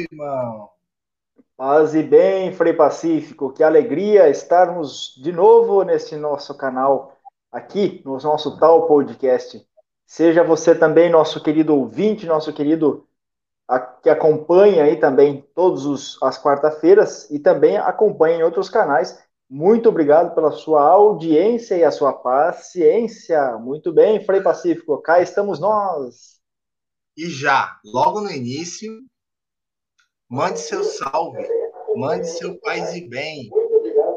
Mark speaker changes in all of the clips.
Speaker 1: irmão.
Speaker 2: Paz e bem, Frei Pacífico. Que alegria estarmos de novo nesse nosso canal, aqui no nosso tal podcast. Seja você também nosso querido ouvinte, nosso querido que acompanha aí também todas as quarta-feiras e também acompanha em outros canais. Muito obrigado pela sua audiência e a sua paciência. Muito bem, Frei Pacífico, cá estamos nós.
Speaker 1: E já, logo no início, mande seu salve, mande seu paz e bem,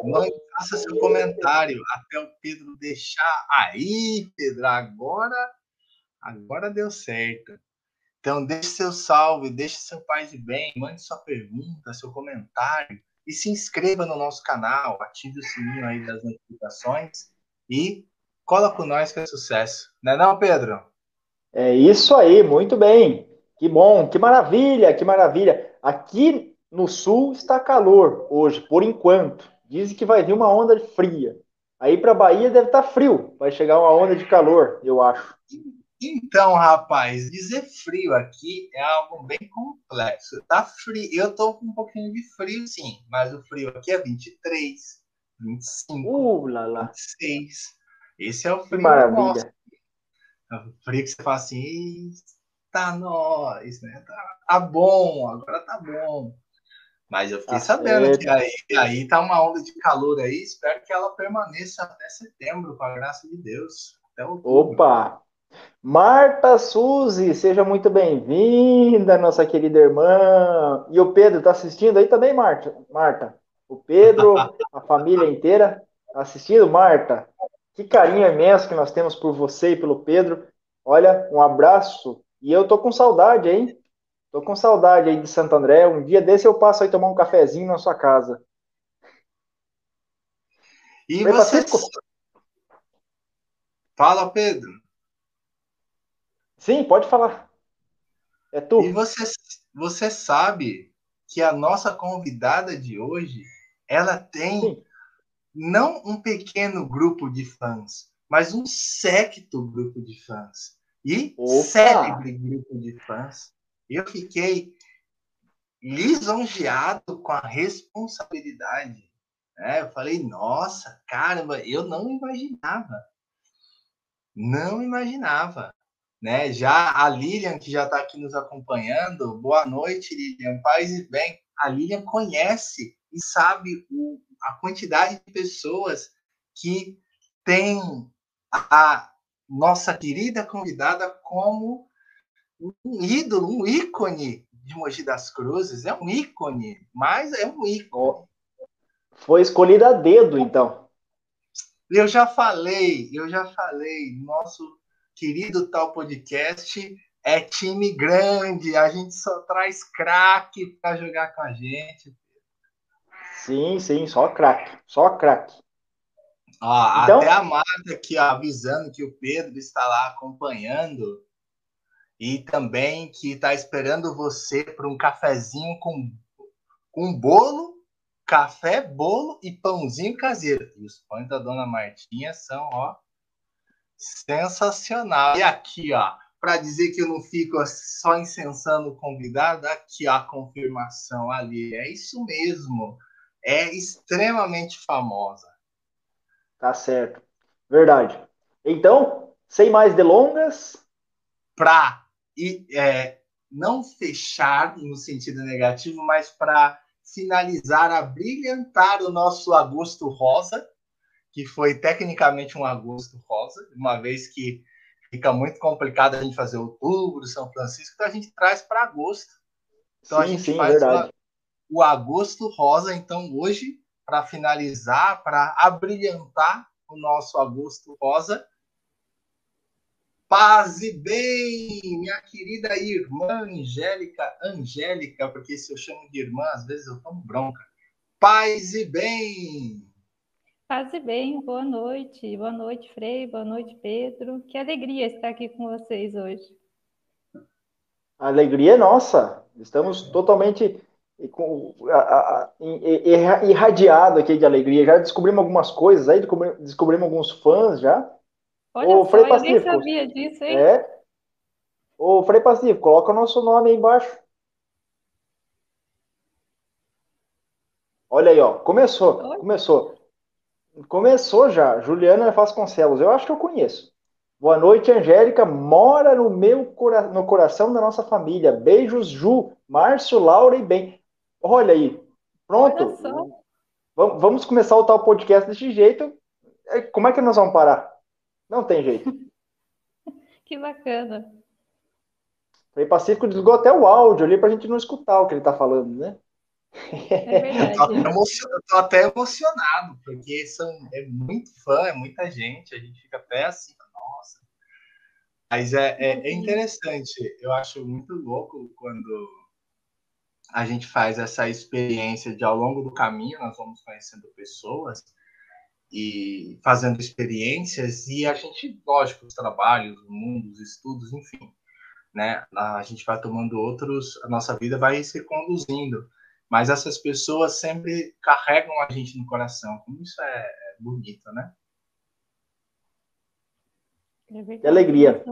Speaker 1: mande, faça seu comentário até o Pedro deixar. Aí, Pedro, agora, agora deu certo. Então, deixe seu salve, deixe seu pai de bem, mande sua pergunta, seu comentário e se inscreva no nosso canal, ative o sininho aí das notificações e cola com nós que é sucesso. Não é não, Pedro?
Speaker 2: É isso aí, muito bem. Que bom, que maravilha, que maravilha. Aqui no sul está calor hoje, por enquanto. Dizem que vai vir uma onda fria. Aí para Bahia deve estar tá frio, vai chegar uma onda de calor, eu acho.
Speaker 1: Então, rapaz, dizer frio aqui é algo bem complexo. Tá frio, eu tô com um pouquinho de frio, sim, mas o frio aqui é 23, 25, uh, lá, lá. 26. Esse é o frio.
Speaker 2: Que maravilha.
Speaker 1: É o frio que você fala assim, tá nós, né? Tá, tá, bom, agora tá bom. Mas eu fiquei tá sabendo certo. que aí, aí tá uma onda de calor aí, espero que ela permaneça até setembro, com a graça de Deus. Até
Speaker 2: outubro. Opa! Marta Suzy, seja muito bem-vinda, nossa querida irmã. E o Pedro está assistindo aí também, Marta? Marta, o Pedro, a família inteira assistindo, Marta. Que carinho imenso que nós temos por você e pelo Pedro. Olha, um abraço. E eu tô com saudade, hein? Tô com saudade aí de Santo André. Um dia desse eu passo aí tomar um cafezinho na sua casa.
Speaker 1: E você... Fala, Pedro.
Speaker 2: Sim, pode falar. É tu.
Speaker 1: E você, você sabe que a nossa convidada de hoje, ela tem Sim. não um pequeno grupo de fãs, mas um séquito grupo de fãs. E Opa. célebre grupo de fãs. Eu fiquei lisonjeado com a responsabilidade. É, eu falei, nossa, caramba, eu não imaginava. Não imaginava. Né? Já a Lilian, que já está aqui nos acompanhando, boa noite, Lilian, paz e bem. A Lilian conhece e sabe o, a quantidade de pessoas que tem a nossa querida convidada como um ídolo, um ícone de Mogi das Cruzes. É um ícone, mas é um ícone.
Speaker 2: Foi escolhida a dedo, então.
Speaker 1: Eu já falei, eu já falei, nosso querido tal podcast é time grande, a gente só traz craque para jogar com a gente.
Speaker 2: Sim, sim, só craque, só craque.
Speaker 1: Então... Até a Marta aqui ó, avisando que o Pedro está lá acompanhando e também que está esperando você para um cafezinho com, com bolo, café, bolo e pãozinho caseiro. E os pães da Dona Martinha são, ó, Sensacional. E aqui, ó, para dizer que eu não fico só incensando o convidado, aqui ó, a confirmação ali. É isso mesmo. É extremamente famosa.
Speaker 2: Tá certo. Verdade. Então, sem mais delongas.
Speaker 1: Para é, não fechar no sentido negativo, mas para finalizar, a brilhantar o nosso agosto rosa, que foi tecnicamente um agosto rosa, uma vez que fica muito complicado a gente fazer outubro, São Francisco, então a gente traz para agosto. Então sim, a gente sim, faz o agosto rosa. Então hoje, para finalizar, para abrilhantar o nosso agosto rosa, paz e bem, minha querida irmã Angélica, Angélica, porque se eu chamo de irmã, às vezes eu tomo bronca. Paz e bem!
Speaker 3: Paz e bem, boa noite. Boa noite, Frei. Boa noite, Pedro. Que alegria estar aqui com vocês hoje.
Speaker 2: A alegria é nossa. Estamos totalmente irradiado aqui de alegria. Já descobrimos algumas coisas aí, descobrimos alguns fãs já.
Speaker 3: Olha Ô, Frei só, Pacífico, eu nem sabia disso, hein?
Speaker 2: É. Ô, Frei Pacífico, coloca o nosso nome aí embaixo. Olha aí, ó. Começou, Oi? começou. Começou já. Juliana Vasconcelos. Eu acho que eu conheço. Boa noite, Angélica. Mora no meu cora... no coração da nossa família. Beijos, Ju, Márcio, Laura e bem. Olha aí. Pronto. Vamos começar o tal podcast desse jeito. É, como é que nós vamos parar? Não tem jeito.
Speaker 3: que bacana.
Speaker 2: O Pacífico desligou até o áudio ali para a gente não escutar o que ele está falando, né?
Speaker 1: É eu tô até emocionado, porque são, é muito fã, é muita gente, a gente fica até assim, nossa. Mas é, é, é interessante, eu acho muito louco quando a gente faz essa experiência de ao longo do caminho nós vamos conhecendo pessoas e fazendo experiências e a gente, lógico, os trabalhos, o mundo, os estudos, enfim, né? A gente vai tomando outros, a nossa vida vai se conduzindo mas essas pessoas sempre carregam a gente no coração. Como isso é, é bonito, né?
Speaker 2: É que alegria.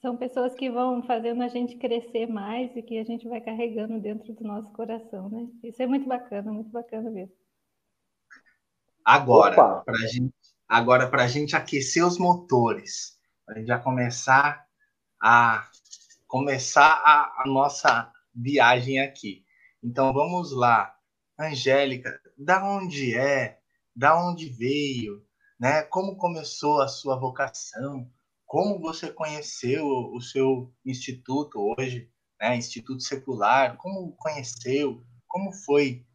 Speaker 3: São pessoas que vão fazendo a gente crescer mais e que a gente vai carregando dentro do nosso coração, né? Isso é muito bacana, muito bacana mesmo.
Speaker 1: Agora, para gente, agora para a gente aquecer os motores, para a gente já começar a começar a, a nossa viagem aqui. Então vamos lá. Angélica, da onde é? Da onde veio? Né? Como começou a sua vocação? Como você conheceu o seu instituto hoje, né? Instituto Secular? Como conheceu? Como foi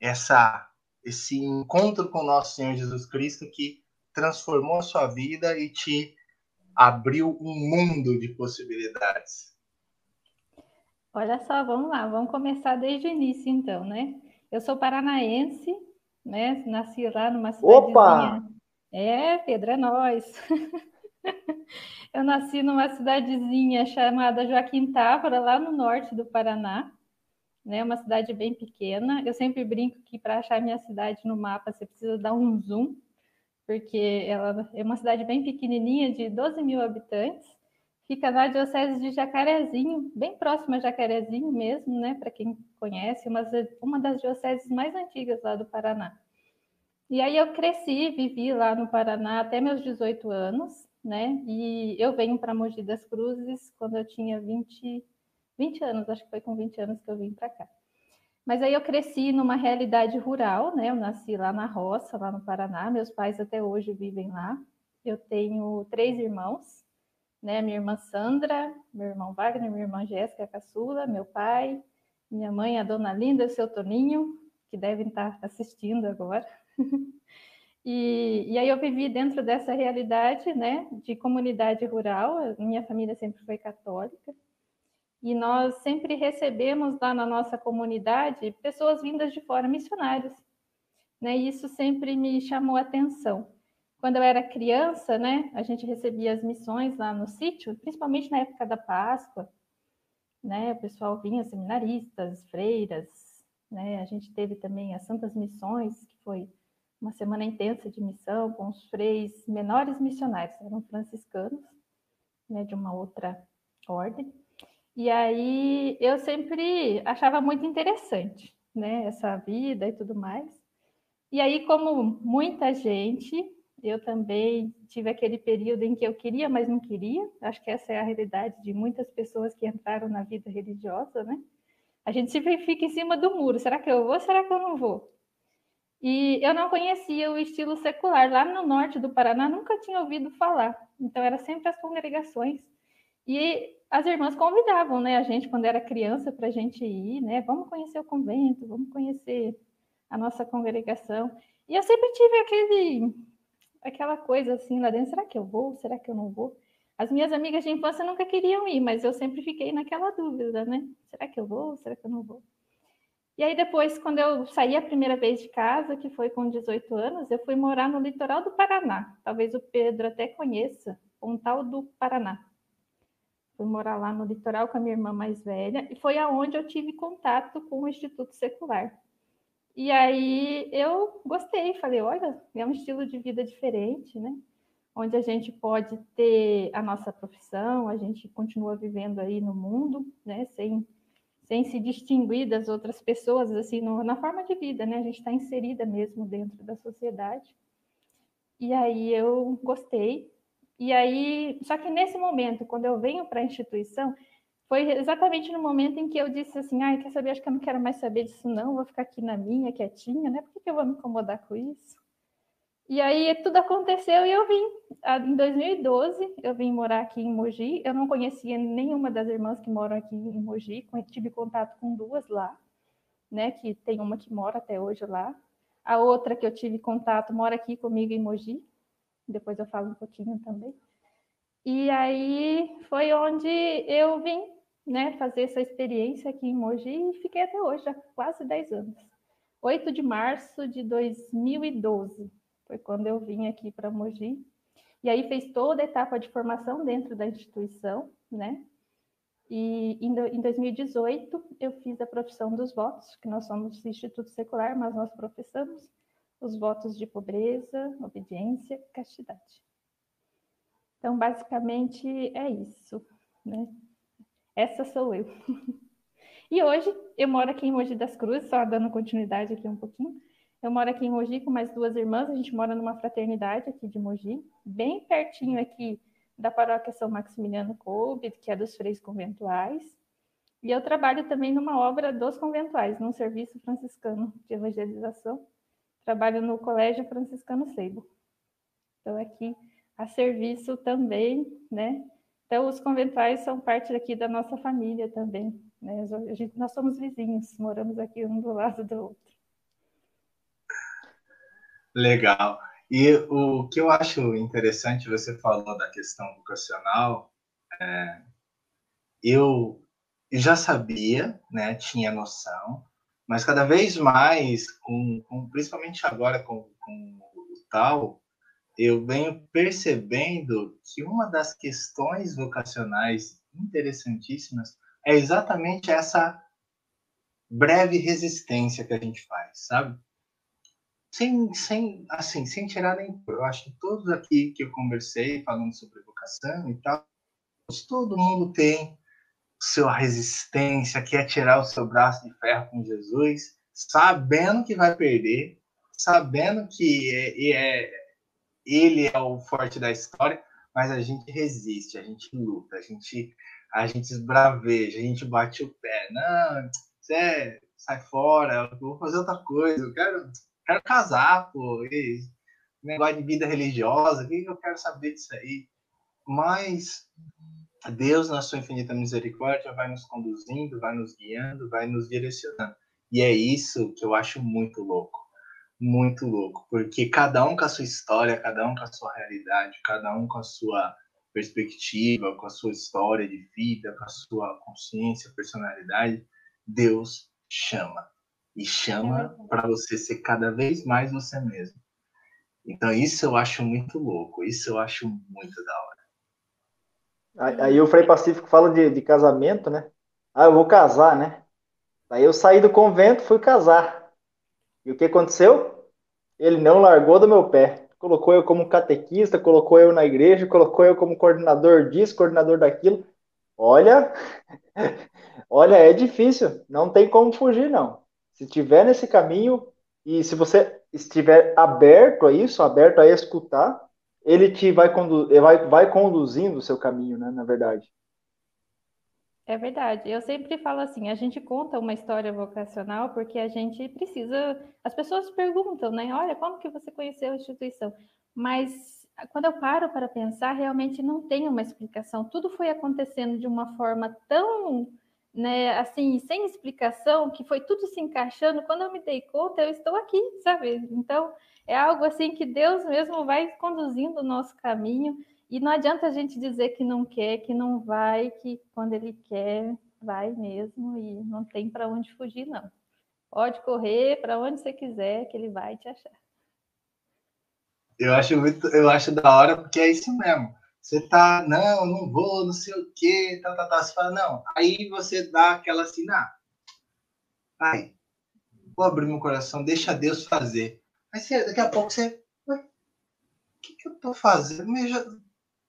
Speaker 1: essa esse encontro com o nosso Senhor Jesus Cristo que transformou a sua vida e te abriu um mundo de possibilidades?
Speaker 3: Olha só, vamos lá, vamos começar desde o início, então, né? Eu sou paranaense, né? Nasci lá numa cidadezinha. Opa! É, Pedro, é nós. Eu nasci numa cidadezinha chamada Joaquim Távora, lá no norte do Paraná, né? Uma cidade bem pequena. Eu sempre brinco que para achar minha cidade no mapa você precisa dar um zoom, porque ela é uma cidade bem pequenininha, de 12 mil habitantes fica na diocese de Jacarezinho, bem próxima a Jacarezinho mesmo, né? Para quem conhece, uma, uma das dioceses mais antigas lá do Paraná. E aí eu cresci, vivi lá no Paraná até meus 18 anos, né? E eu venho para Mogi das Cruzes quando eu tinha 20, 20 anos, acho que foi com 20 anos que eu vim para cá. Mas aí eu cresci numa realidade rural, né? Eu nasci lá na roça, lá no Paraná. Meus pais até hoje vivem lá. Eu tenho três irmãos, né? Minha irmã Sandra, meu irmão Wagner, minha irmã Jéssica Caçula, meu pai, minha mãe, a dona Linda e o seu Toninho, que devem estar assistindo agora. e, e aí eu vivi dentro dessa realidade, né, de comunidade rural. Minha família sempre foi católica. E nós sempre recebemos lá na nossa comunidade pessoas vindas de fora, missionários. Né? E isso sempre me chamou a atenção. Quando eu era criança, né, a gente recebia as missões lá no sítio, principalmente na época da Páscoa, né, o pessoal vinha, seminaristas, freiras, né, a gente teve também as Santas Missões, que foi uma semana intensa de missão com os freis menores missionários, eram franciscanos, né, de uma outra ordem. E aí eu sempre achava muito interessante, né, essa vida e tudo mais. E aí, como muita gente, eu também tive aquele período em que eu queria, mas não queria. Acho que essa é a realidade de muitas pessoas que entraram na vida religiosa, né? A gente sempre fica em cima do muro. Será que eu vou? Será que eu não vou? E eu não conhecia o estilo secular. Lá no norte do Paraná, nunca tinha ouvido falar. Então, era sempre as congregações. E as irmãs convidavam né, a gente, quando era criança, para a gente ir, né? Vamos conhecer o convento, vamos conhecer a nossa congregação. E eu sempre tive aquele aquela coisa assim lá dentro, será que eu vou? Será que eu não vou? As minhas amigas de infância nunca queriam ir, mas eu sempre fiquei naquela dúvida, né? Será que eu vou? Será que eu não vou? E aí depois, quando eu saí a primeira vez de casa, que foi com 18 anos, eu fui morar no litoral do Paraná. Talvez o Pedro até conheça, Pontal do Paraná. Fui morar lá no litoral com a minha irmã mais velha e foi aonde eu tive contato com o Instituto Secular. E aí eu gostei, falei, olha, é um estilo de vida diferente, né? Onde a gente pode ter a nossa profissão, a gente continua vivendo aí no mundo, né? Sem, sem se distinguir das outras pessoas, assim, no, na forma de vida, né? A gente está inserida mesmo dentro da sociedade. E aí eu gostei. E aí, só que nesse momento, quando eu venho para a instituição, foi exatamente no momento em que eu disse assim, ai, quer saber, acho que eu não quero mais saber disso não, vou ficar aqui na minha, quietinha, né? Por que, que eu vou me incomodar com isso? E aí tudo aconteceu e eu vim. Em 2012, eu vim morar aqui em Mogi. Eu não conhecia nenhuma das irmãs que moram aqui em Mogi. Tive contato com duas lá, né? Que tem uma que mora até hoje lá. A outra que eu tive contato mora aqui comigo em Mogi. Depois eu falo um pouquinho também. E aí foi onde eu vim, né? Fazer essa experiência aqui em Mogi e fiquei até hoje, há quase 10 anos. 8 de março de 2012 foi quando eu vim aqui para Mogi. E aí fez toda a etapa de formação dentro da instituição, né? E em 2018 eu fiz a profissão dos votos, que nós somos instituto secular, mas nós professamos os votos de pobreza, obediência, castidade. Então, basicamente é isso, né? Essa sou eu. E hoje eu moro aqui em Mogi das Cruzes, só dando continuidade aqui um pouquinho. Eu moro aqui em Mogi com mais duas irmãs, a gente mora numa fraternidade aqui de Mogi, bem pertinho aqui da paróquia São Maximiliano Kolbe, que é dos freios conventuais. E eu trabalho também numa obra dos conventuais, num serviço franciscano de evangelização. Trabalho no Colégio Franciscano Seibo. Então, aqui a serviço também, né? Então, os conventuais são parte aqui da nossa família também. Né? Gente, nós somos vizinhos, moramos aqui um do lado do outro.
Speaker 1: Legal. E o que eu acho interessante, você falou da questão vocacional, é, eu já sabia, né, tinha noção, mas cada vez mais, com, com principalmente agora com, com o tal, eu venho percebendo que uma das questões vocacionais interessantíssimas é exatamente essa breve resistência que a gente faz, sabe? Sem, sem, assim, sem tirar nem Eu acho que todos aqui que eu conversei falando sobre vocação e tal, todo mundo tem sua resistência, quer tirar o seu braço de ferro com Jesus, sabendo que vai perder, sabendo que é, é, ele é o forte da história, mas a gente resiste, a gente luta, a gente, a gente esbraveja, a gente bate o pé. Não, você sai fora, eu vou fazer outra coisa, eu quero quero casar, pô, e negócio de vida religiosa, o que eu quero saber disso aí? Mas Deus, na sua infinita misericórdia, vai nos conduzindo, vai nos guiando, vai nos direcionando. E é isso que eu acho muito louco. Muito louco. Porque cada um com a sua história, cada um com a sua realidade, cada um com a sua perspectiva, com a sua história de vida, com a sua consciência, personalidade, Deus chama e chama é para você ser cada vez mais você mesmo. Então isso eu acho muito louco, isso eu acho muito da
Speaker 2: hora. Aí o Frei Pacífico fala de, de casamento, né? Ah, eu vou casar, né? Aí eu saí do convento, fui casar. E o que aconteceu? Ele não largou do meu pé. Colocou eu como catequista, colocou eu na igreja, colocou eu como coordenador disso, coordenador daquilo. Olha, olha, é difícil, não tem como fugir, não. Se estiver nesse caminho e se você estiver aberto a isso, aberto a escutar, ele te vai, condu vai, vai conduzindo o seu caminho, né, na verdade.
Speaker 3: É verdade. Eu sempre falo assim, a gente conta uma história vocacional porque a gente precisa. As pessoas perguntam, né? Olha, como que você conheceu a instituição? Mas quando eu paro para pensar, realmente não tem uma explicação. Tudo foi acontecendo de uma forma tão né, assim, sem explicação, que foi tudo se encaixando, quando eu me dei conta, eu estou aqui, sabe? Então, é algo assim que Deus mesmo vai conduzindo o nosso caminho, e não adianta a gente dizer que não quer, que não vai, que quando ele quer, vai mesmo, e não tem para onde fugir, não. Pode correr para onde você quiser, que ele vai te achar.
Speaker 1: Eu acho muito, eu acho da hora porque é isso mesmo. Você tá, não, não vou, não sei o quê, tá, tá, tá. Você fala, não. Aí você dá aquela assim, ah, ai, vou abrir meu coração, deixa Deus fazer. Aí você, daqui a pouco você, o que, que eu tô fazendo? Eu já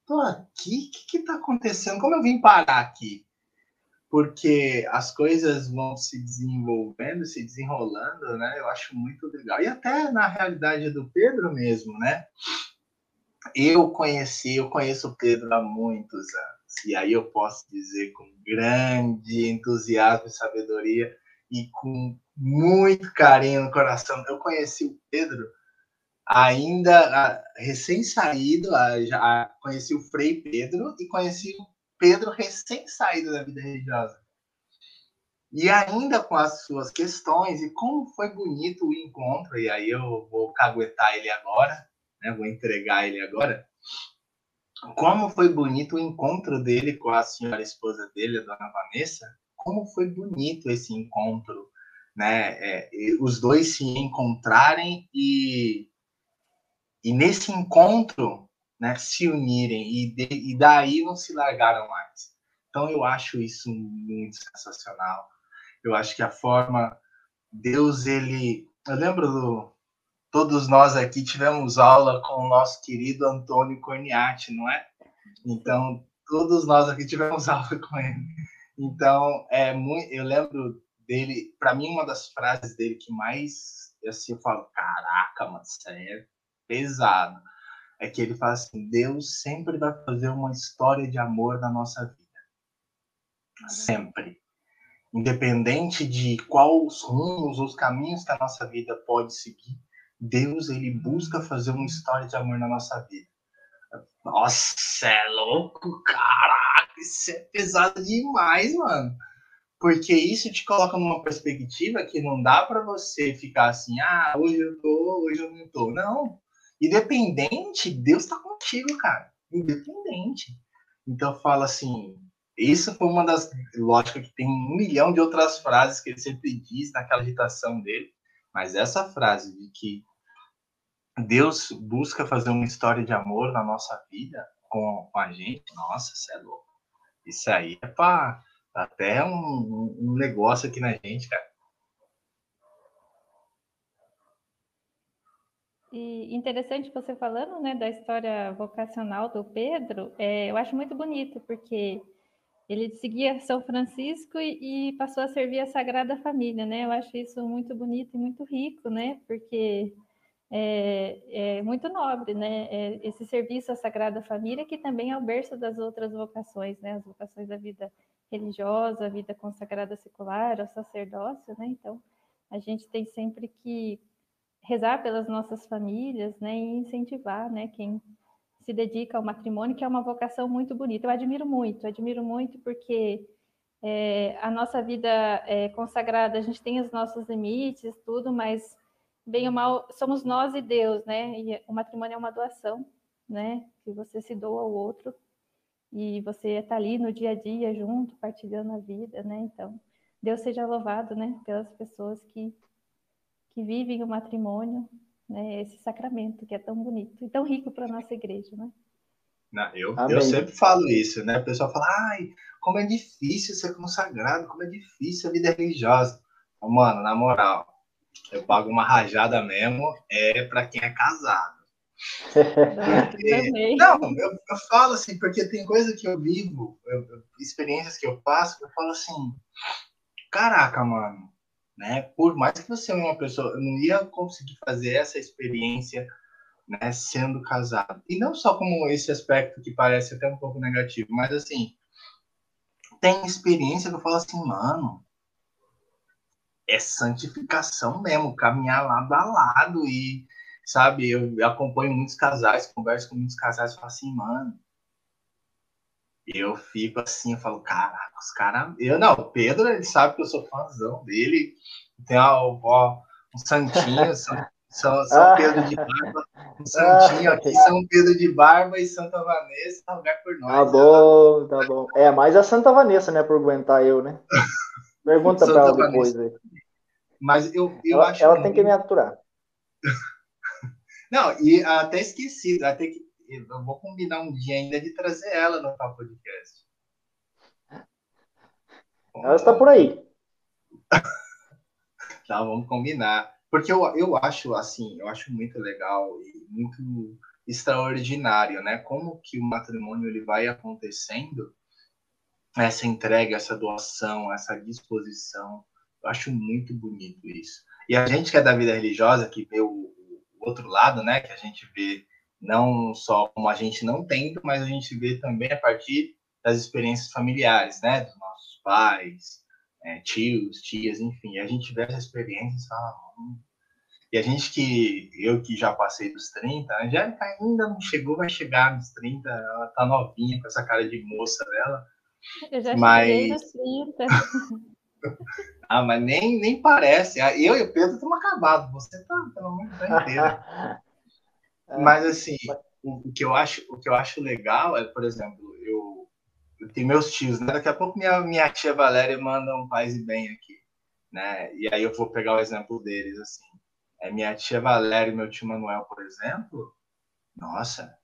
Speaker 1: tô aqui? O que que tá acontecendo? Como eu vim parar aqui? porque as coisas vão se desenvolvendo, se desenrolando, né? Eu acho muito legal. E até na realidade do Pedro mesmo, né? Eu conheci, eu conheço o Pedro há muitos anos, e aí eu posso dizer com grande entusiasmo e sabedoria e com muito carinho no coração. Eu conheci o Pedro ainda recém-saído, já conheci o Frei Pedro e conheci o Pedro recém-saído da vida religiosa. E ainda com as suas questões, e como foi bonito o encontro, e aí eu vou caguetar ele agora, né, vou entregar ele agora. Como foi bonito o encontro dele com a senhora esposa dele, a dona Vanessa, como foi bonito esse encontro, né? É, os dois se encontrarem e, e nesse encontro né, se unirem e, de, e daí não se largaram mais. Então eu acho isso muito sensacional. Eu acho que a forma Deus ele, eu lembro do todos nós aqui tivemos aula com o nosso querido Antônio Corniati, não é? Então todos nós aqui tivemos aula com ele. Então é muito, eu lembro dele, para mim uma das frases dele que mais assim eu falo, caraca, mano, isso é pesado é que ele fala assim: Deus sempre vai fazer uma história de amor na nossa vida. Sempre. Independente de quais rumos, os caminhos que a nossa vida pode seguir, Deus ele busca fazer uma história de amor na nossa vida. Nossa, é louco, caraca, isso é pesado demais, mano. Porque isso te coloca numa perspectiva que não dá para você ficar assim, ah, hoje eu tô, hoje eu não tô. Não. Independente, Deus está contigo, cara. Independente. Então fala assim, isso foi uma das. Lógico que tem um milhão de outras frases que ele sempre diz naquela agitação dele, mas essa frase de que Deus busca fazer uma história de amor na nossa vida com, com a gente, nossa, isso é louco. Isso aí é para até um, um negócio aqui na gente, cara.
Speaker 3: E interessante você falando, né, da história vocacional do Pedro, é, eu acho muito bonito, porque ele seguia São Francisco e, e, passou a servir a Sagrada Família, né? Eu acho isso muito bonito e muito rico, né? Porque é, é muito nobre, né? É esse serviço à Sagrada Família, que também é o berço das outras vocações, né? As vocações da vida religiosa, a vida consagrada secular, ao sacerdócio, né? Então, a gente tem sempre que rezar pelas nossas famílias, né, e incentivar, né, quem se dedica ao matrimônio, que é uma vocação muito bonita. Eu admiro muito, admiro muito porque é, a nossa vida é consagrada, a gente tem os nossos limites, tudo, mas bem ou mal somos nós e Deus, né? E o matrimônio é uma doação, né? Que você se doa ao outro e você está ali no dia a dia junto, partilhando a vida, né? Então, Deus seja louvado, né? Pelas pessoas que que vivem o matrimônio, né, esse sacramento que é tão bonito e tão rico para a nossa igreja, né?
Speaker 1: Não, eu, eu sempre falo isso, né? O pessoal fala, ai, como é difícil ser consagrado, como é difícil a vida religiosa. Mano, na moral, eu pago uma rajada mesmo, é para quem é casado. É, não, eu, eu, falo assim, porque tem coisa que eu vivo, eu, experiências que eu passo, eu falo assim, caraca, mano, né? Por mais que você é uma pessoa, eu não ia conseguir fazer essa experiência, né, sendo casado. E não só como esse aspecto que parece até um pouco negativo, mas assim, tem experiência que eu falo assim, mano, é santificação mesmo, caminhar lado a lado e, sabe, eu acompanho muitos casais, converso com muitos casais e falo assim, mano, eu fico assim, eu falo, caraca, os caras. Eu não, o Pedro, ele sabe que eu sou fãzão dele. Tem ó, ó, um santinho, São, São, São Pedro de Barba, um santinho aqui, São Pedro de Barba e Santa Vanessa, lugar por nós.
Speaker 2: Tá bom, tá bom. É, mais a Santa Vanessa, né, por aguentar eu, né? Pergunta pra ela depois aí.
Speaker 1: Mas eu, eu
Speaker 2: ela,
Speaker 1: acho.
Speaker 2: Ela tem que me aturar.
Speaker 1: Não, e até esqueci, até que eu vou combinar um dia ainda de trazer ela no Papo Podcast.
Speaker 2: Ela está por aí.
Speaker 1: tá, vamos combinar. Porque eu, eu acho, assim, eu acho muito legal e muito extraordinário, né? Como que o matrimônio ele vai acontecendo essa entrega, essa doação, essa disposição. Eu acho muito bonito isso. E a gente que é da vida religiosa, que vê o, outro lado, né, que a gente vê não só como a gente não tem, mas a gente vê também a partir das experiências familiares, né, dos nossos pais, é, tios, tias, enfim. A gente vê essa experiência e fala, hum. e a gente que, eu que já passei dos 30, a Angélica ainda não chegou, vai chegar nos 30, ela tá novinha com essa cara de moça dela.
Speaker 3: Eu já mas... cheguei nos 30.
Speaker 1: ah, mas nem, nem parece. Ah, eu e o Pedro estamos acabados. Você tá, pelo menos, tá inteiro. mas, assim, o, o, que eu acho, o que eu acho legal é, por exemplo, eu, eu tenho meus tios, né? Daqui a pouco minha, minha tia Valéria manda um paz e bem aqui, né? E aí eu vou pegar o exemplo deles, assim. É, minha tia Valéria e meu tio Manuel, por exemplo, nossa,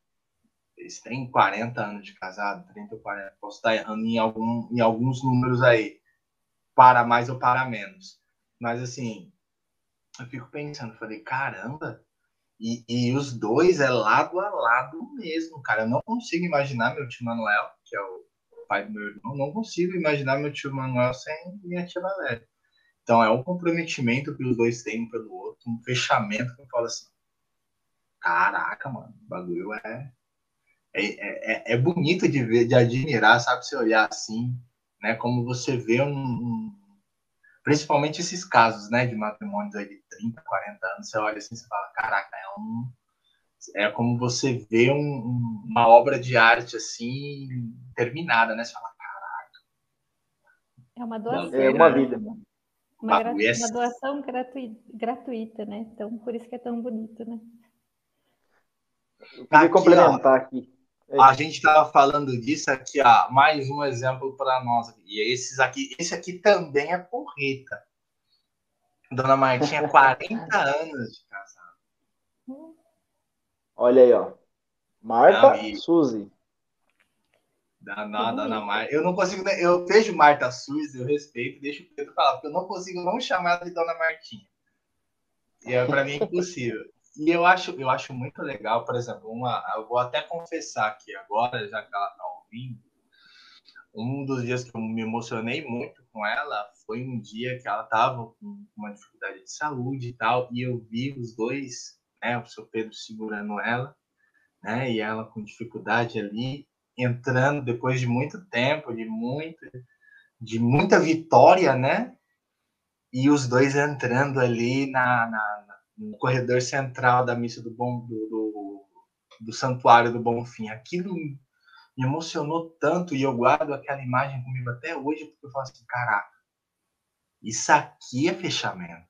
Speaker 1: eles têm 40 anos de casado, 30 ou 40, posso estar errando em, algum, em alguns números aí, para mais ou para menos. Mas, assim, eu fico pensando, falei, caramba, e, e os dois é lado a lado mesmo, cara. Eu não consigo imaginar meu tio Manuel, que é o pai do meu irmão, não consigo imaginar meu tio Manuel sem minha tia Valéria. Então, é um comprometimento que os dois têm um pelo outro, um fechamento que eu falo assim, caraca, mano, o bagulho é é, é, é, é bonito de ver, de admirar, sabe? Você olhar assim, né? Como você vê um, um principalmente esses casos, né? De matrimônios aí de 30, 40 anos, você olha assim e fala, caraca, é um é como você vê um, uma obra de arte assim terminada, né? Você fala, caraca.
Speaker 3: É uma doação.
Speaker 2: É uma vida.
Speaker 3: Uma, gratu... uma doação gratuita, gratuita, né? Então, por isso que é tão bonito, né?
Speaker 2: Eu queria aqui, complementar ó, aqui.
Speaker 1: É. A gente estava falando disso aqui, ó, mais um exemplo para nós. E esses aqui, esse aqui também é porreta. Dona Martinha, 40 anos de casado.
Speaker 2: Olha aí, ó. Marta não, e... Suzy.
Speaker 1: Danada, Dona Marta. Eu não consigo, eu vejo Marta Suzy, eu respeito, deixo o Pedro falar, porque eu não consigo não chamar ela de Dona Martinha. E é, para mim é impossível. E eu acho, eu acho muito legal, por exemplo, uma, eu vou até confessar aqui agora, já que ela está ouvindo, um dos dias que eu me emocionei muito com ela foi um dia que ela estava com uma dificuldade de saúde e tal, e eu vi os dois, né, o seu Pedro segurando ela, né, e ela com dificuldade ali, entrando depois de muito tempo, de muito, de muita vitória, né, e os dois entrando ali na, na no corredor central da missa do bom do, do, do santuário do Bonfim. Aquilo me emocionou tanto e eu guardo aquela imagem comigo até hoje porque eu falo assim, caraca, isso aqui é fechamento.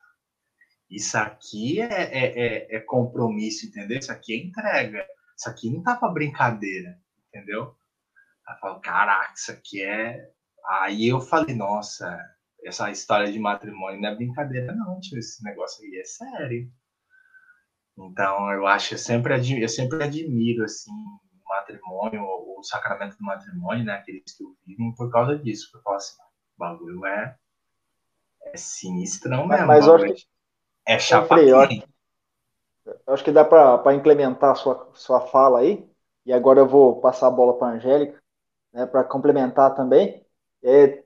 Speaker 1: Isso aqui é, é, é, é compromisso, entendeu? Isso aqui é entrega. Isso aqui não tá para brincadeira, entendeu? Ela fala, caraca, isso aqui é. Aí eu falei, nossa, essa história de matrimônio não é brincadeira, não, tio. Esse negócio aí é sério. Então, eu acho, eu sempre, admiro, eu sempre admiro, assim, o matrimônio, o, sacramento do matrimônio, né? Aqueles que o vivem por causa disso. Porque eu falo assim, o bagulho é, é sinistrão mesmo.
Speaker 2: Mas acho que,
Speaker 1: é chapa
Speaker 2: eu acho, eu acho que dá para implementar a sua, sua fala aí. E agora eu vou passar a bola para a Angélica, né, para complementar também. É,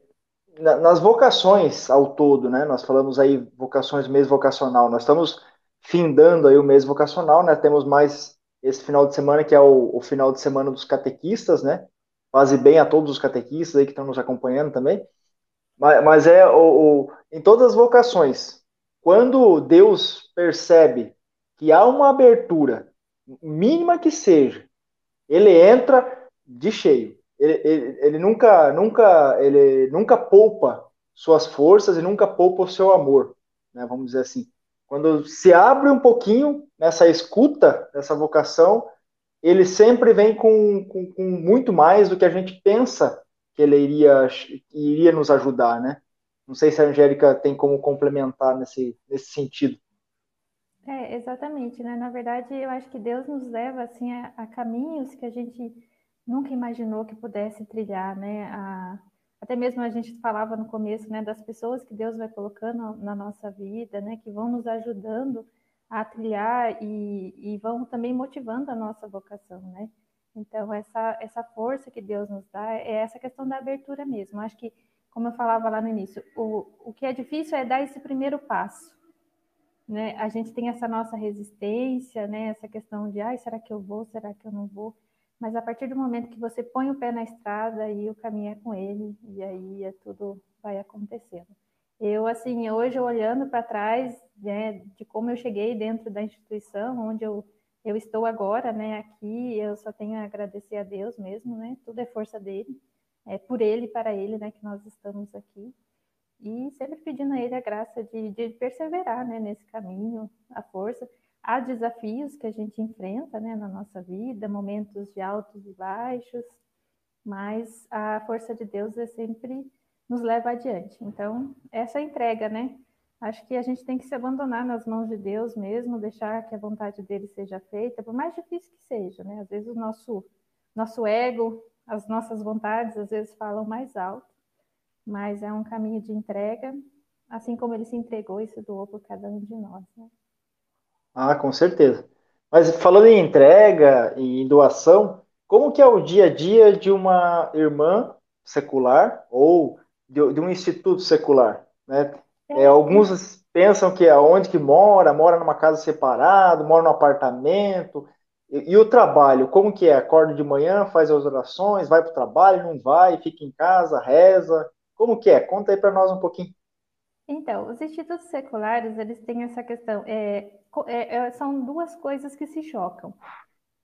Speaker 2: nas vocações ao todo, né? Nós falamos aí vocações mês vocacional. Nós estamos findando aí o mês vocacional, né? Temos mais esse final de semana que é o, o final de semana dos catequistas, né? Faz bem a todos os catequistas aí que estão nos acompanhando também. Mas, mas é o, o, em todas as vocações, quando Deus percebe que há uma abertura, mínima que seja, ele entra de cheio ele, ele, ele, nunca, nunca, ele nunca poupa suas forças e nunca poupa o seu amor, né? Vamos dizer assim. Quando se abre um pouquinho nessa escuta, nessa vocação, ele sempre vem com, com, com muito mais do que a gente pensa que ele iria, iria nos ajudar, né? Não sei se a Angélica tem como complementar nesse, nesse sentido.
Speaker 3: É, exatamente, né? Na verdade, eu acho que Deus nos leva assim a, a caminhos que a gente nunca imaginou que pudesse trilhar, né? A, até mesmo a gente falava no começo, né, das pessoas que Deus vai colocando na nossa vida, né, que vão nos ajudando a trilhar e, e vão também motivando a nossa vocação, né? Então, essa, essa força que Deus nos dá é essa questão da abertura mesmo. Acho que, como eu falava lá no início, o, o que é difícil é dar esse primeiro passo. Né? A gente tem essa nossa resistência, né? essa questão de, ai, será que eu vou, será que eu não vou? Mas a partir do momento que você põe o pé na estrada, aí o caminho é com ele, e aí é tudo vai acontecendo. Eu, assim, hoje olhando para trás, né, de como eu cheguei dentro da instituição, onde eu, eu estou agora, né, aqui, eu só tenho a agradecer a Deus mesmo, né, tudo é força dele, é por ele e para ele, né, que nós estamos aqui. E sempre pedindo a ele a graça de, de perseverar, né, nesse caminho, a força. Há desafios que a gente enfrenta, né, na nossa vida, momentos de altos e baixos, mas a força de Deus é sempre nos leva adiante. Então, essa entrega, né? Acho que a gente tem que se abandonar nas mãos de Deus mesmo, deixar que a vontade dele seja feita, por mais difícil que seja, né? Às vezes o nosso nosso ego, as nossas vontades, às vezes falam mais alto, mas é um caminho de entrega, assim como ele se entregou e se doou por cada um de nós, né?
Speaker 2: Ah, com certeza. Mas falando em entrega e doação, como que é o dia a dia de uma irmã secular ou de, de um instituto secular, né? É, alguns pensam que aonde que mora, mora numa casa separada, mora num apartamento. E, e, o trabalho, como que é? Acorda de manhã, faz as orações, vai para o trabalho, não vai, fica em casa, reza. Como que é? Conta aí para nós um pouquinho.
Speaker 3: Então, os institutos seculares, eles têm essa questão. É, é, é, são duas coisas que se chocam.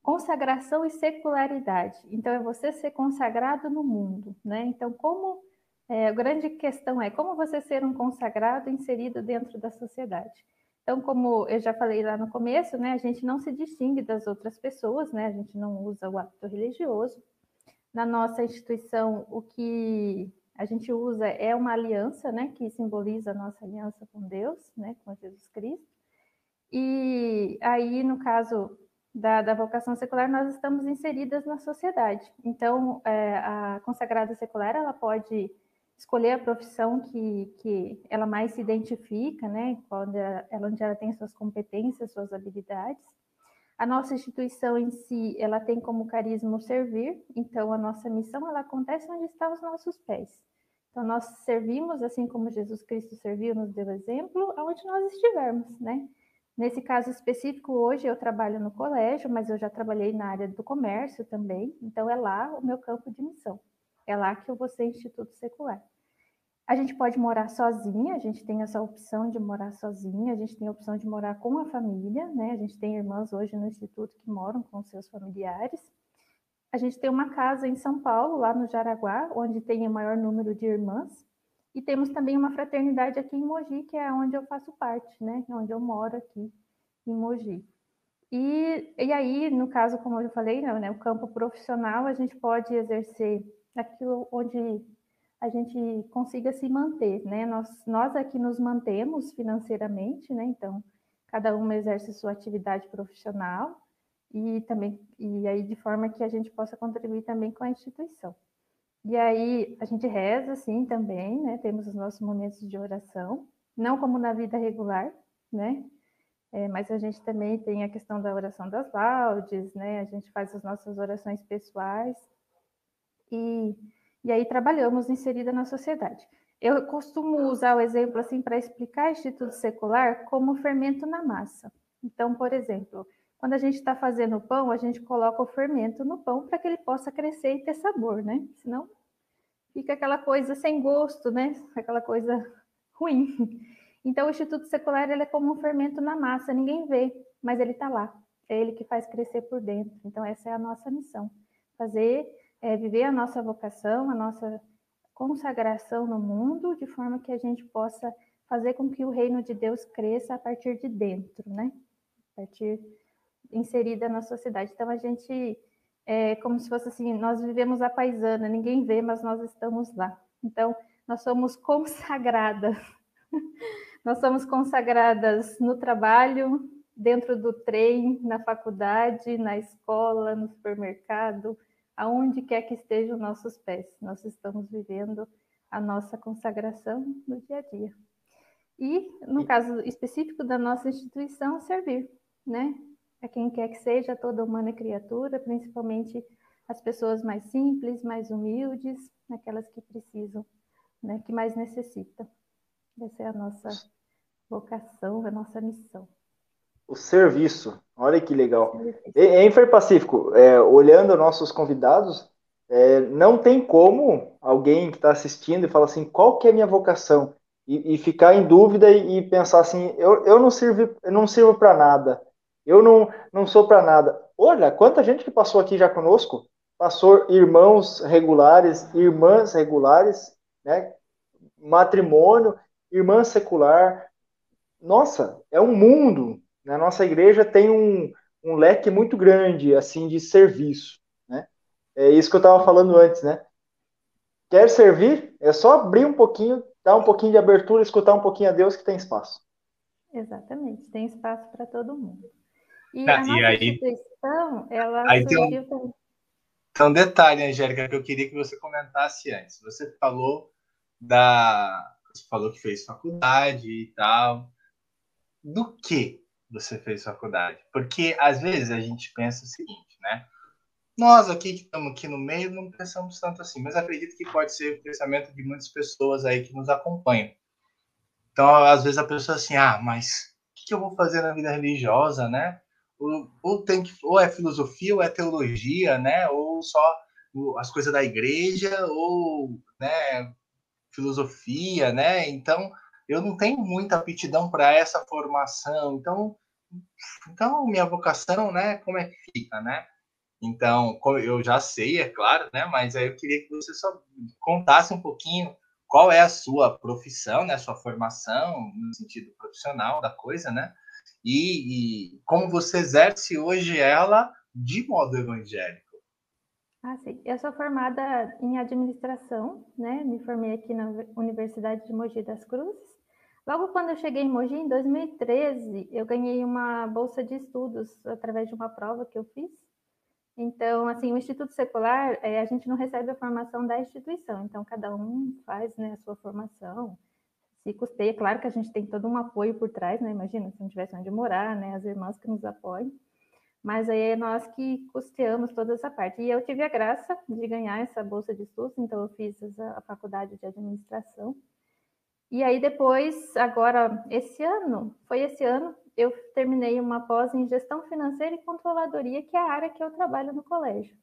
Speaker 3: Consagração e secularidade. Então, é você ser consagrado no mundo, né? Então, como é, a grande questão é como você ser um consagrado inserido dentro da sociedade. Então, como eu já falei lá no começo, né, a gente não se distingue das outras pessoas, né, a gente não usa o hábito religioso. Na nossa instituição, o que a gente usa é uma aliança, né, que simboliza a nossa aliança com Deus, né, com Jesus Cristo. E aí, no caso da, da vocação secular, nós estamos inseridas na sociedade. Então, é, a consagrada secular, ela pode escolher a profissão que, que ela mais se identifica, né? Quando ela, onde ela tem suas competências, suas habilidades. A nossa instituição em si, ela tem como carisma servir, então a nossa missão ela acontece onde estão os nossos pés. Então nós servimos assim como Jesus Cristo serviu, nos deu exemplo, aonde nós estivermos, né? Nesse caso específico, hoje eu trabalho no colégio, mas eu já trabalhei na área do comércio também, então é lá o meu campo de missão. É lá que eu vou ser instituto secular. A gente pode morar sozinha, a gente tem essa opção de morar sozinha, a gente tem a opção de morar com a família, né? A gente tem irmãs hoje no instituto que moram com seus familiares. A gente tem uma casa em São Paulo, lá no Jaraguá, onde tem o maior número de irmãs. E temos também uma fraternidade aqui em Mogi, que é onde eu faço parte, né? Onde eu moro aqui em Mogi. E, e aí, no caso, como eu falei, né, o campo profissional, a gente pode exercer aquilo onde a gente consiga se manter, né? Nós, nós aqui nos mantemos financeiramente, né? Então, cada uma exerce sua atividade profissional e também e aí de forma que a gente possa contribuir também com a instituição. E aí a gente reza sim também, né? Temos os nossos momentos de oração, não como na vida regular, né? É, mas a gente também tem a questão da oração das laudes, né? A gente faz as nossas orações pessoais e, e aí trabalhamos inserida na sociedade. Eu costumo usar o exemplo assim para explicar instituto secular como fermento na massa. Então, por exemplo, quando a gente está fazendo pão, a gente coloca o fermento no pão para que ele possa crescer e ter sabor, né? Senão fica aquela coisa sem gosto, né? Aquela coisa ruim. Então, o Instituto Secular ele é como um fermento na massa, ninguém vê, mas ele está lá. É ele que faz crescer por dentro. Então, essa é a nossa missão: fazer é, viver a nossa vocação, a nossa consagração no mundo, de forma que a gente possa fazer com que o reino de Deus cresça a partir de dentro, né? A partir inserida na sociedade. Então a gente é como se fosse assim, nós vivemos a paisana, ninguém vê, mas nós estamos lá. Então nós somos consagradas. nós somos consagradas no trabalho, dentro do trem, na faculdade, na escola, no supermercado, aonde quer que estejam nossos pés. Nós estamos vivendo a nossa consagração no dia a dia. E, no caso específico da nossa instituição, servir, né? A quem quer que seja, toda humana criatura, principalmente as pessoas mais simples, mais humildes, aquelas que precisam, né, que mais necessitam. Essa é a nossa vocação, a nossa missão.
Speaker 2: O serviço, olha que legal. Em Fer Pacífico, é, olhando nossos convidados, é, não tem como alguém que está assistindo e fala assim, qual que é a minha vocação? E, e ficar em dúvida e, e, pensar assim, eu, eu não sirvo, eu não sirvo para nada, eu não, não sou para nada. Olha, quanta gente que passou aqui já conosco, passou irmãos regulares, irmãs regulares, né? matrimônio, irmã secular. Nossa, é um mundo. Na nossa igreja tem um, um leque muito grande assim de serviço. Né? É isso que eu estava falando antes, né? Quer servir? É só abrir um pouquinho, dar um pouquinho de abertura, escutar um pouquinho a Deus que tem espaço.
Speaker 3: Exatamente, tem espaço para todo mundo. E ah, a nossa e aí, instituição, ela
Speaker 1: aí surgiu tem um, tem um detalhe, Angélica, que eu queria que você comentasse antes. Você falou da. Você falou que fez faculdade e tal. Do que você fez faculdade? Porque às vezes a gente pensa o seguinte, né? Nós aqui que estamos aqui no meio não pensamos tanto assim, mas acredito que pode ser o pensamento de muitas pessoas aí que nos acompanham. Então, às vezes a pessoa assim, ah, mas o que eu vou fazer na vida religiosa, né? Ou, ou, tem que, ou é filosofia, ou é teologia, né? Ou só as coisas da igreja, ou né, filosofia, né? Então, eu não tenho muita aptidão para essa formação. Então, então minha vocação, né? Como é que fica, né? Então, eu já sei, é claro, né? Mas aí eu queria que você só contasse um pouquinho qual é a sua profissão, né? Sua formação no sentido profissional da coisa, né? E, e como você exerce hoje ela de modo evangélico.
Speaker 3: Ah, sim. Eu sou formada em administração, né? Me formei aqui na Universidade de Mogi das Cruzes. Logo quando eu cheguei em Mogi, em 2013, eu ganhei uma bolsa de estudos através de uma prova que eu fiz. Então, assim, o Instituto Secular, é, a gente não recebe a formação da instituição, então cada um faz né, a sua formação, se custeia. Claro que a gente tem todo um apoio por trás, né? Imagina, se não tivesse onde morar, né? As irmãs que nos apoiam mas aí é nós que custeamos toda essa parte. E eu tive a graça de ganhar essa bolsa de estudos, então eu fiz a faculdade de administração. E aí depois, agora, esse ano, foi esse ano, eu terminei uma pós em gestão financeira e controladoria, que é a área que eu trabalho no colégio.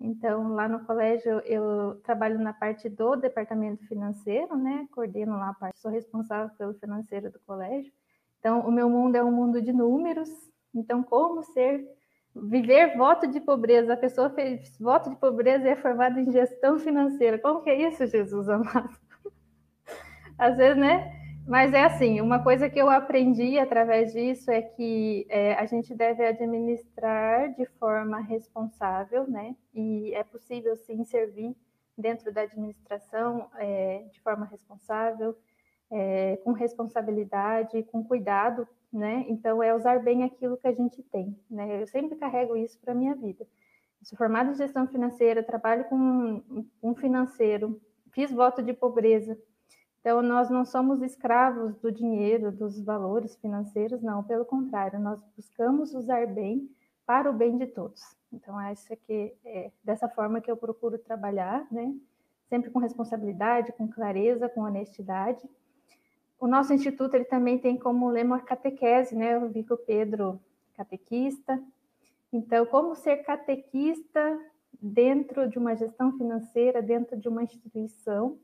Speaker 3: Então, lá no colégio, eu trabalho na parte do departamento financeiro, né? Coordeno lá a parte, sou responsável pelo financeiro do colégio. Então, o meu mundo é um mundo de números, então, como ser viver voto de pobreza? A pessoa fez voto de pobreza e é formada em gestão financeira. Como que é isso, Jesus amado? Às vezes, né? Mas é assim, uma coisa que eu aprendi através disso é que é, a gente deve administrar de forma responsável, né? E é possível sim servir dentro da administração é, de forma responsável, é, com responsabilidade, com cuidado né? Então, é usar bem aquilo que a gente tem, né? Eu sempre carrego isso para minha vida. sou formada em gestão financeira, trabalho com um financeiro, fiz voto de pobreza. Então, nós não somos escravos do dinheiro, dos valores financeiros, não, pelo contrário, nós buscamos usar bem para o bem de todos. Então, essa que é dessa forma que eu procuro trabalhar, né? Sempre com responsabilidade, com clareza, com honestidade o nosso instituto ele também tem como lema a catequese, né? Eu vi que o Pedro catequista. Então, como ser catequista dentro de uma gestão financeira, dentro de uma instituição.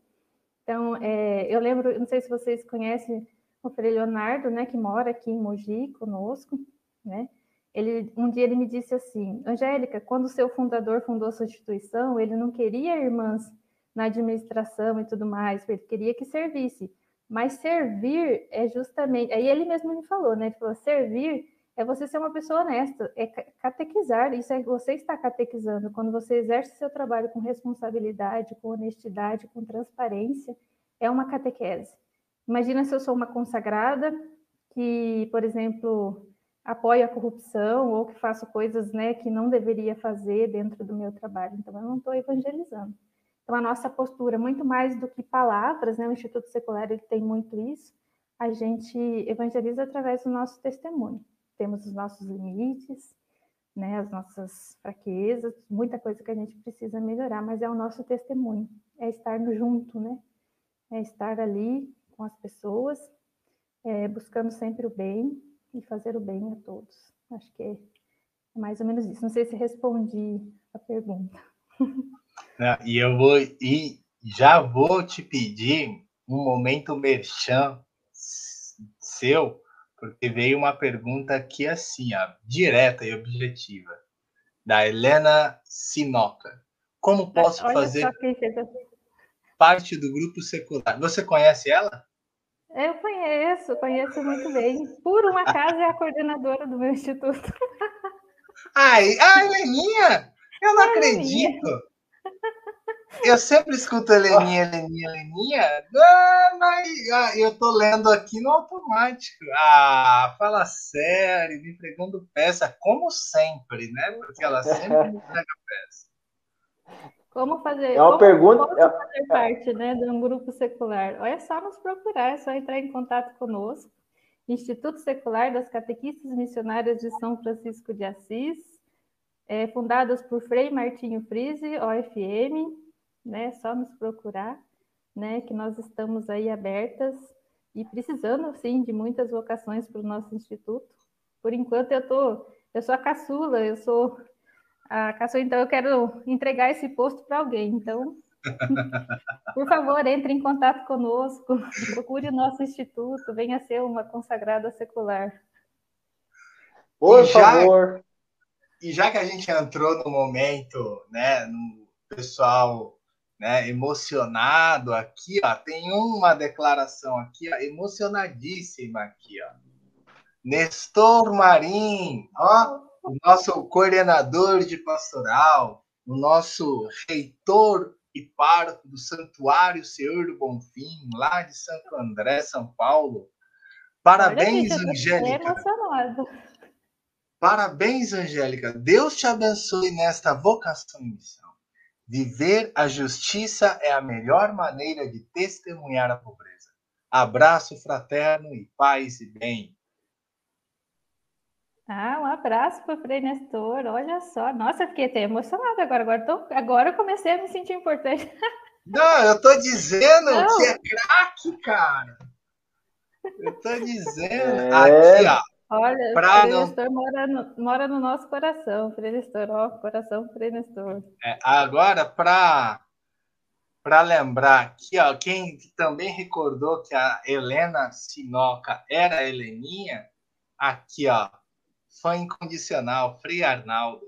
Speaker 3: Então, é, eu lembro, não sei se vocês conhecem o Frei Leonardo, né, que mora aqui em Mogi conosco, né? Ele, um dia ele me disse assim, Angélica, quando o seu fundador fundou sua instituição, ele não queria irmãs na administração e tudo mais, ele queria que servisse. Mas servir é justamente. Aí ele mesmo me falou, né? Ele falou: servir é você ser uma pessoa honesta, é catequizar. Isso é você está catequizando. Quando você exerce seu trabalho com responsabilidade, com honestidade, com transparência, é uma catequese. Imagina se eu sou uma consagrada que, por exemplo, apoia a corrupção ou que faço coisas né, que não deveria fazer dentro do meu trabalho. Então, eu não estou evangelizando. Então, a nossa postura, muito mais do que palavras, né? o Instituto Secular ele tem muito isso, a gente evangeliza através do nosso testemunho. Temos os nossos limites, né, as nossas fraquezas, muita coisa que a gente precisa melhorar, mas é o nosso testemunho, é estar junto, né? É estar ali com as pessoas, é, buscando sempre o bem e fazer o bem a todos. Acho que é mais ou menos isso. Não sei se respondi a pergunta.
Speaker 1: e eu vou e já vou te pedir um momento merchan seu, porque veio uma pergunta aqui assim, ó, direta e objetiva, da Helena Sinoca. Como posso Olha fazer parte do grupo secular? Você conhece ela?
Speaker 3: Eu conheço, conheço muito bem. Por um acaso é a coordenadora do meu instituto.
Speaker 1: Ai, ai, Leninha! Eu não acredito! Eu sempre escuto Heleninha, Heleninha, Heleninha. Ah, mas eu tô lendo aqui no automático. Ah, fala sério, me pregando peça, como sempre, né? Porque ela sempre me prega peça.
Speaker 3: Como fazer,
Speaker 2: é uma
Speaker 3: como,
Speaker 2: pergunta,
Speaker 3: como é fazer parte né, de um grupo secular? Olha, é só nos procurar, é só entrar em contato conosco. Instituto Secular das Catequistas Missionárias de São Francisco de Assis, é, fundadas por Frei Martinho Frise, OFM, né? Só nos procurar, né? Que nós estamos aí abertas e precisando, sim, de muitas vocações para o nosso instituto. Por enquanto, eu tô, eu sou a caçula, eu sou a caçula, então eu quero entregar esse posto para alguém. Então, por favor, entre em contato conosco, procure o nosso instituto, venha ser uma consagrada secular.
Speaker 2: Por já, favor.
Speaker 1: E já que a gente entrou no momento, né, no pessoal né, emocionado aqui, ó, tem uma declaração aqui, ó, emocionadíssima aqui, ó. Nestor Marim, ó, o nosso coordenador de pastoral, o nosso reitor e pároco do Santuário Senhor do Bonfim, lá de Santo André, São Paulo. Parabéns, Olha, Angélica. Parabéns, Angélica. Deus te abençoe nesta vocação missão. Viver a justiça é a melhor maneira de testemunhar a pobreza. Abraço fraterno e paz e bem.
Speaker 3: Ah, um abraço para o Frei Nestor. Olha só. Nossa, eu fiquei até emocionada agora. Agora, tô, agora eu comecei a me sentir importante.
Speaker 1: Não, eu tô dizendo Não. que é craque, cara. Eu tô dizendo. É... Aqui, ó.
Speaker 3: Olha, pra o Frei não... mora, no, mora no nosso coração, Frei Nestor, ó, coração Frei Nestor.
Speaker 1: É, agora, para para lembrar aqui, ó, quem também recordou que a Helena Sinoca era a Heleninha, aqui, ó, fã incondicional, Frei Arnaldo.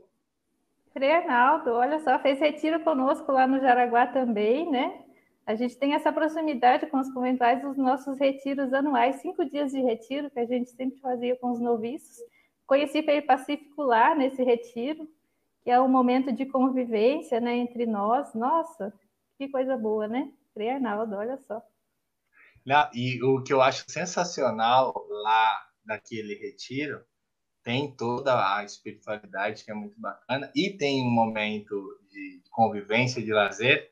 Speaker 3: Frei Arnaldo, olha só, fez retiro conosco lá no Jaraguá também, né? A gente tem essa proximidade com os conventuais dos nossos retiros anuais, cinco dias de retiro que a gente sempre fazia com os noviços. Conheci Feio Pacífico lá nesse retiro, que é um momento de convivência né, entre nós. Nossa, que coisa boa, né? Frei Arnaldo, olha só.
Speaker 1: Não, e o que eu acho sensacional lá naquele retiro tem toda a espiritualidade que é muito bacana e tem um momento de convivência, de lazer,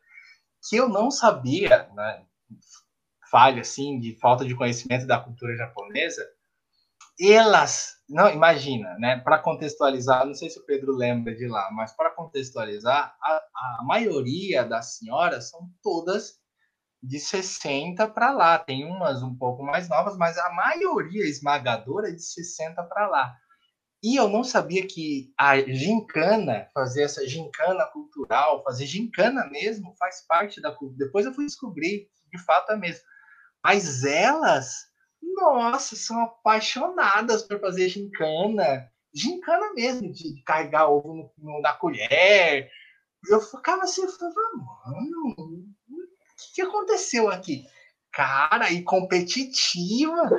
Speaker 1: que eu não sabia, né, falha assim de falta de conhecimento da cultura japonesa, elas, não, imagina, né, para contextualizar, não sei se o Pedro lembra de lá, mas para contextualizar, a, a maioria das senhoras são todas de 60 para lá, tem umas um pouco mais novas, mas a maioria esmagadora é de 60 para lá. E eu não sabia que a gincana, fazer essa gincana cultural, fazer gincana mesmo, faz parte da cultura. Depois eu fui descobrir de fato é mesmo. Mas elas, nossa, são apaixonadas por fazer gincana. Gincana mesmo, de carregar ovo no, na colher. Eu ficava assim, eu falava, mano, o que, que aconteceu aqui? Cara, e competitiva.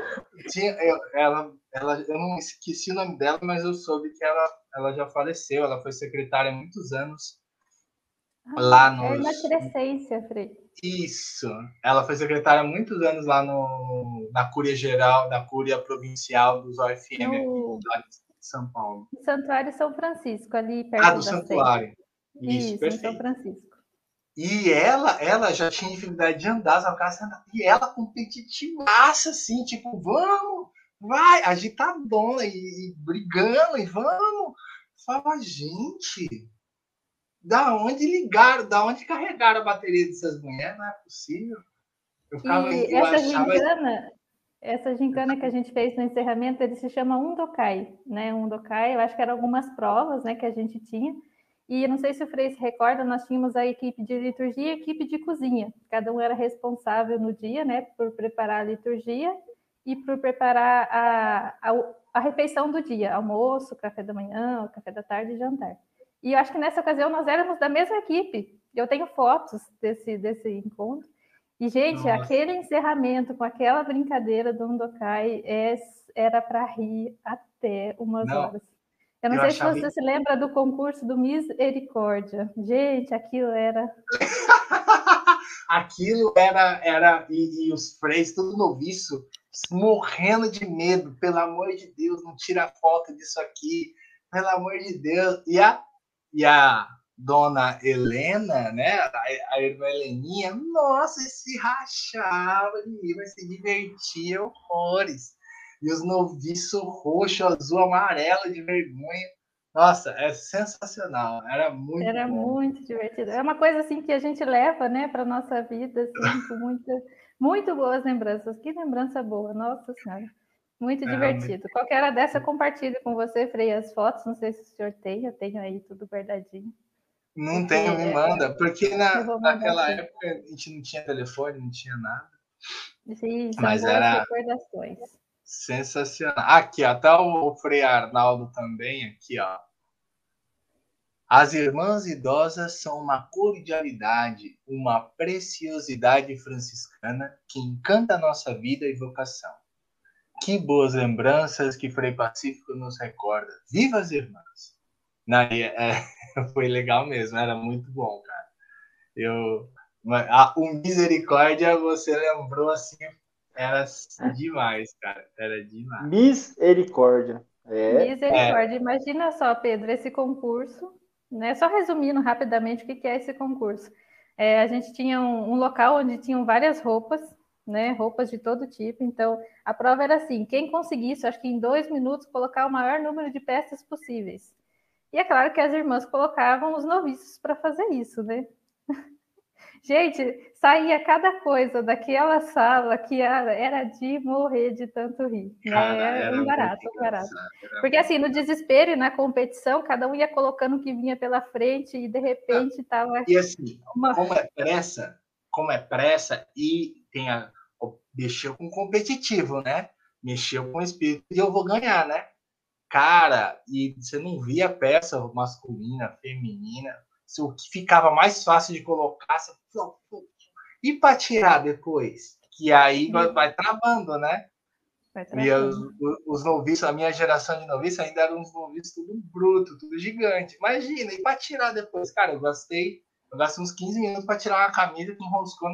Speaker 1: Tinha, ela ela, eu não esqueci o nome dela, mas eu soube que ela, ela já faleceu. Ela foi secretária há muitos anos
Speaker 3: ah, lá no. É na Crescência, Frei.
Speaker 1: Isso. Ela foi secretária há muitos anos lá no, na Cúria Geral, na Cúria Provincial dos OFM no... aqui de São Paulo.
Speaker 3: Santuário São Francisco, ali perto
Speaker 1: ah, do Santuário.
Speaker 3: Isso, Isso São Francisco.
Speaker 1: E ela, ela já tinha dificuldade de andar, sabe? E ela competitivaça, assim, tipo, vamos, vai, agitadona e, e brigando, e vamos, Falava, gente, da onde ligaram, da onde carregaram a bateria dessas mulheres? Não é possível.
Speaker 3: Eu ficava, e eu essa achava... gincana, essa gincana que a gente fez no encerramento, ele se chama Undokai, né? Undokai, eu acho que eram algumas provas, né, que a gente tinha. E não sei se o Frei se recorda, nós tínhamos a equipe de liturgia e a equipe de cozinha. Cada um era responsável no dia, né, por preparar a liturgia e por preparar a, a, a refeição do dia, almoço, café da manhã, café da tarde e jantar. E eu acho que nessa ocasião nós éramos da mesma equipe. Eu tenho fotos desse, desse encontro. E, gente, Nossa. aquele encerramento com aquela brincadeira do Undokai é, era para rir até umas não. horas. Eu não eu sei achava... se você se lembra do concurso do Misericórdia. Gente, aquilo era.
Speaker 1: aquilo era. era e, e os freios, tudo noviço, morrendo de medo. Pelo amor de Deus, não tira foto disso aqui. Pelo amor de Deus. E a, e a dona Helena, né? A, a irmã Heleninha, nossa, se rachava de mim, mas se divertia horrores. E os noviços roxo, azul, amarelo de vergonha. Nossa, é sensacional. Era muito
Speaker 3: Era
Speaker 1: bom.
Speaker 3: muito divertido. É uma coisa assim que a gente leva, né, para nossa vida, assim, com muita, muito boas lembranças. Que lembrança boa, nossa senhora. Muito divertido. Muito... Qualquer hora dessa, compartilho com você, Frei, as fotos. Não sei se o senhor tem, eu tenho aí tudo guardadinho.
Speaker 1: Não tenho, me manda. Porque na, naquela aqui. época a gente não tinha telefone, não tinha nada.
Speaker 3: Sim, Mas era recordações.
Speaker 1: Sensacional. Aqui, até tá o Frei Arnaldo também, aqui, ó. As irmãs idosas são uma cordialidade, uma preciosidade franciscana que encanta a nossa vida e vocação. Que boas lembranças que Frei Pacífico nos recorda. Viva as irmãs! Na, é, foi legal mesmo, era muito bom, cara. Eu, a, o Misericórdia, você lembrou assim, era demais, cara. Era demais.
Speaker 2: Misericórdia.
Speaker 3: É. Misericórdia. É. Imagina só, Pedro, esse concurso, né? Só resumindo rapidamente o que é esse concurso. É, a gente tinha um, um local onde tinham várias roupas né? Roupas de todo tipo. Então, a prova era assim: quem conseguisse, acho que em dois minutos, colocar o maior número de peças possíveis. E é claro que as irmãs colocavam os noviços para fazer isso, né? Gente, saía cada coisa daquela sala que era de morrer de tanto rir. Né? Cara, era um barato, um barato. Porque assim, no desespero e na competição, cada um ia colocando o que vinha pela frente e de repente estava.
Speaker 1: E assim, uma... como é pressa, como é pressa e tem a, mexeu com competitivo, né? Mexeu com o espírito e eu vou ganhar, né? Cara, e você não via peça masculina, feminina, o que ficava mais fácil de colocar, você... e para tirar depois, que aí vai, vai travando, né? E os, os, noviços, a minha geração de noviços ainda eram uns noviços tudo bruto, tudo gigante. Imagina, e para tirar depois, cara, eu gastei, eu gastei uns 15 minutos para tirar uma camisa que enroscou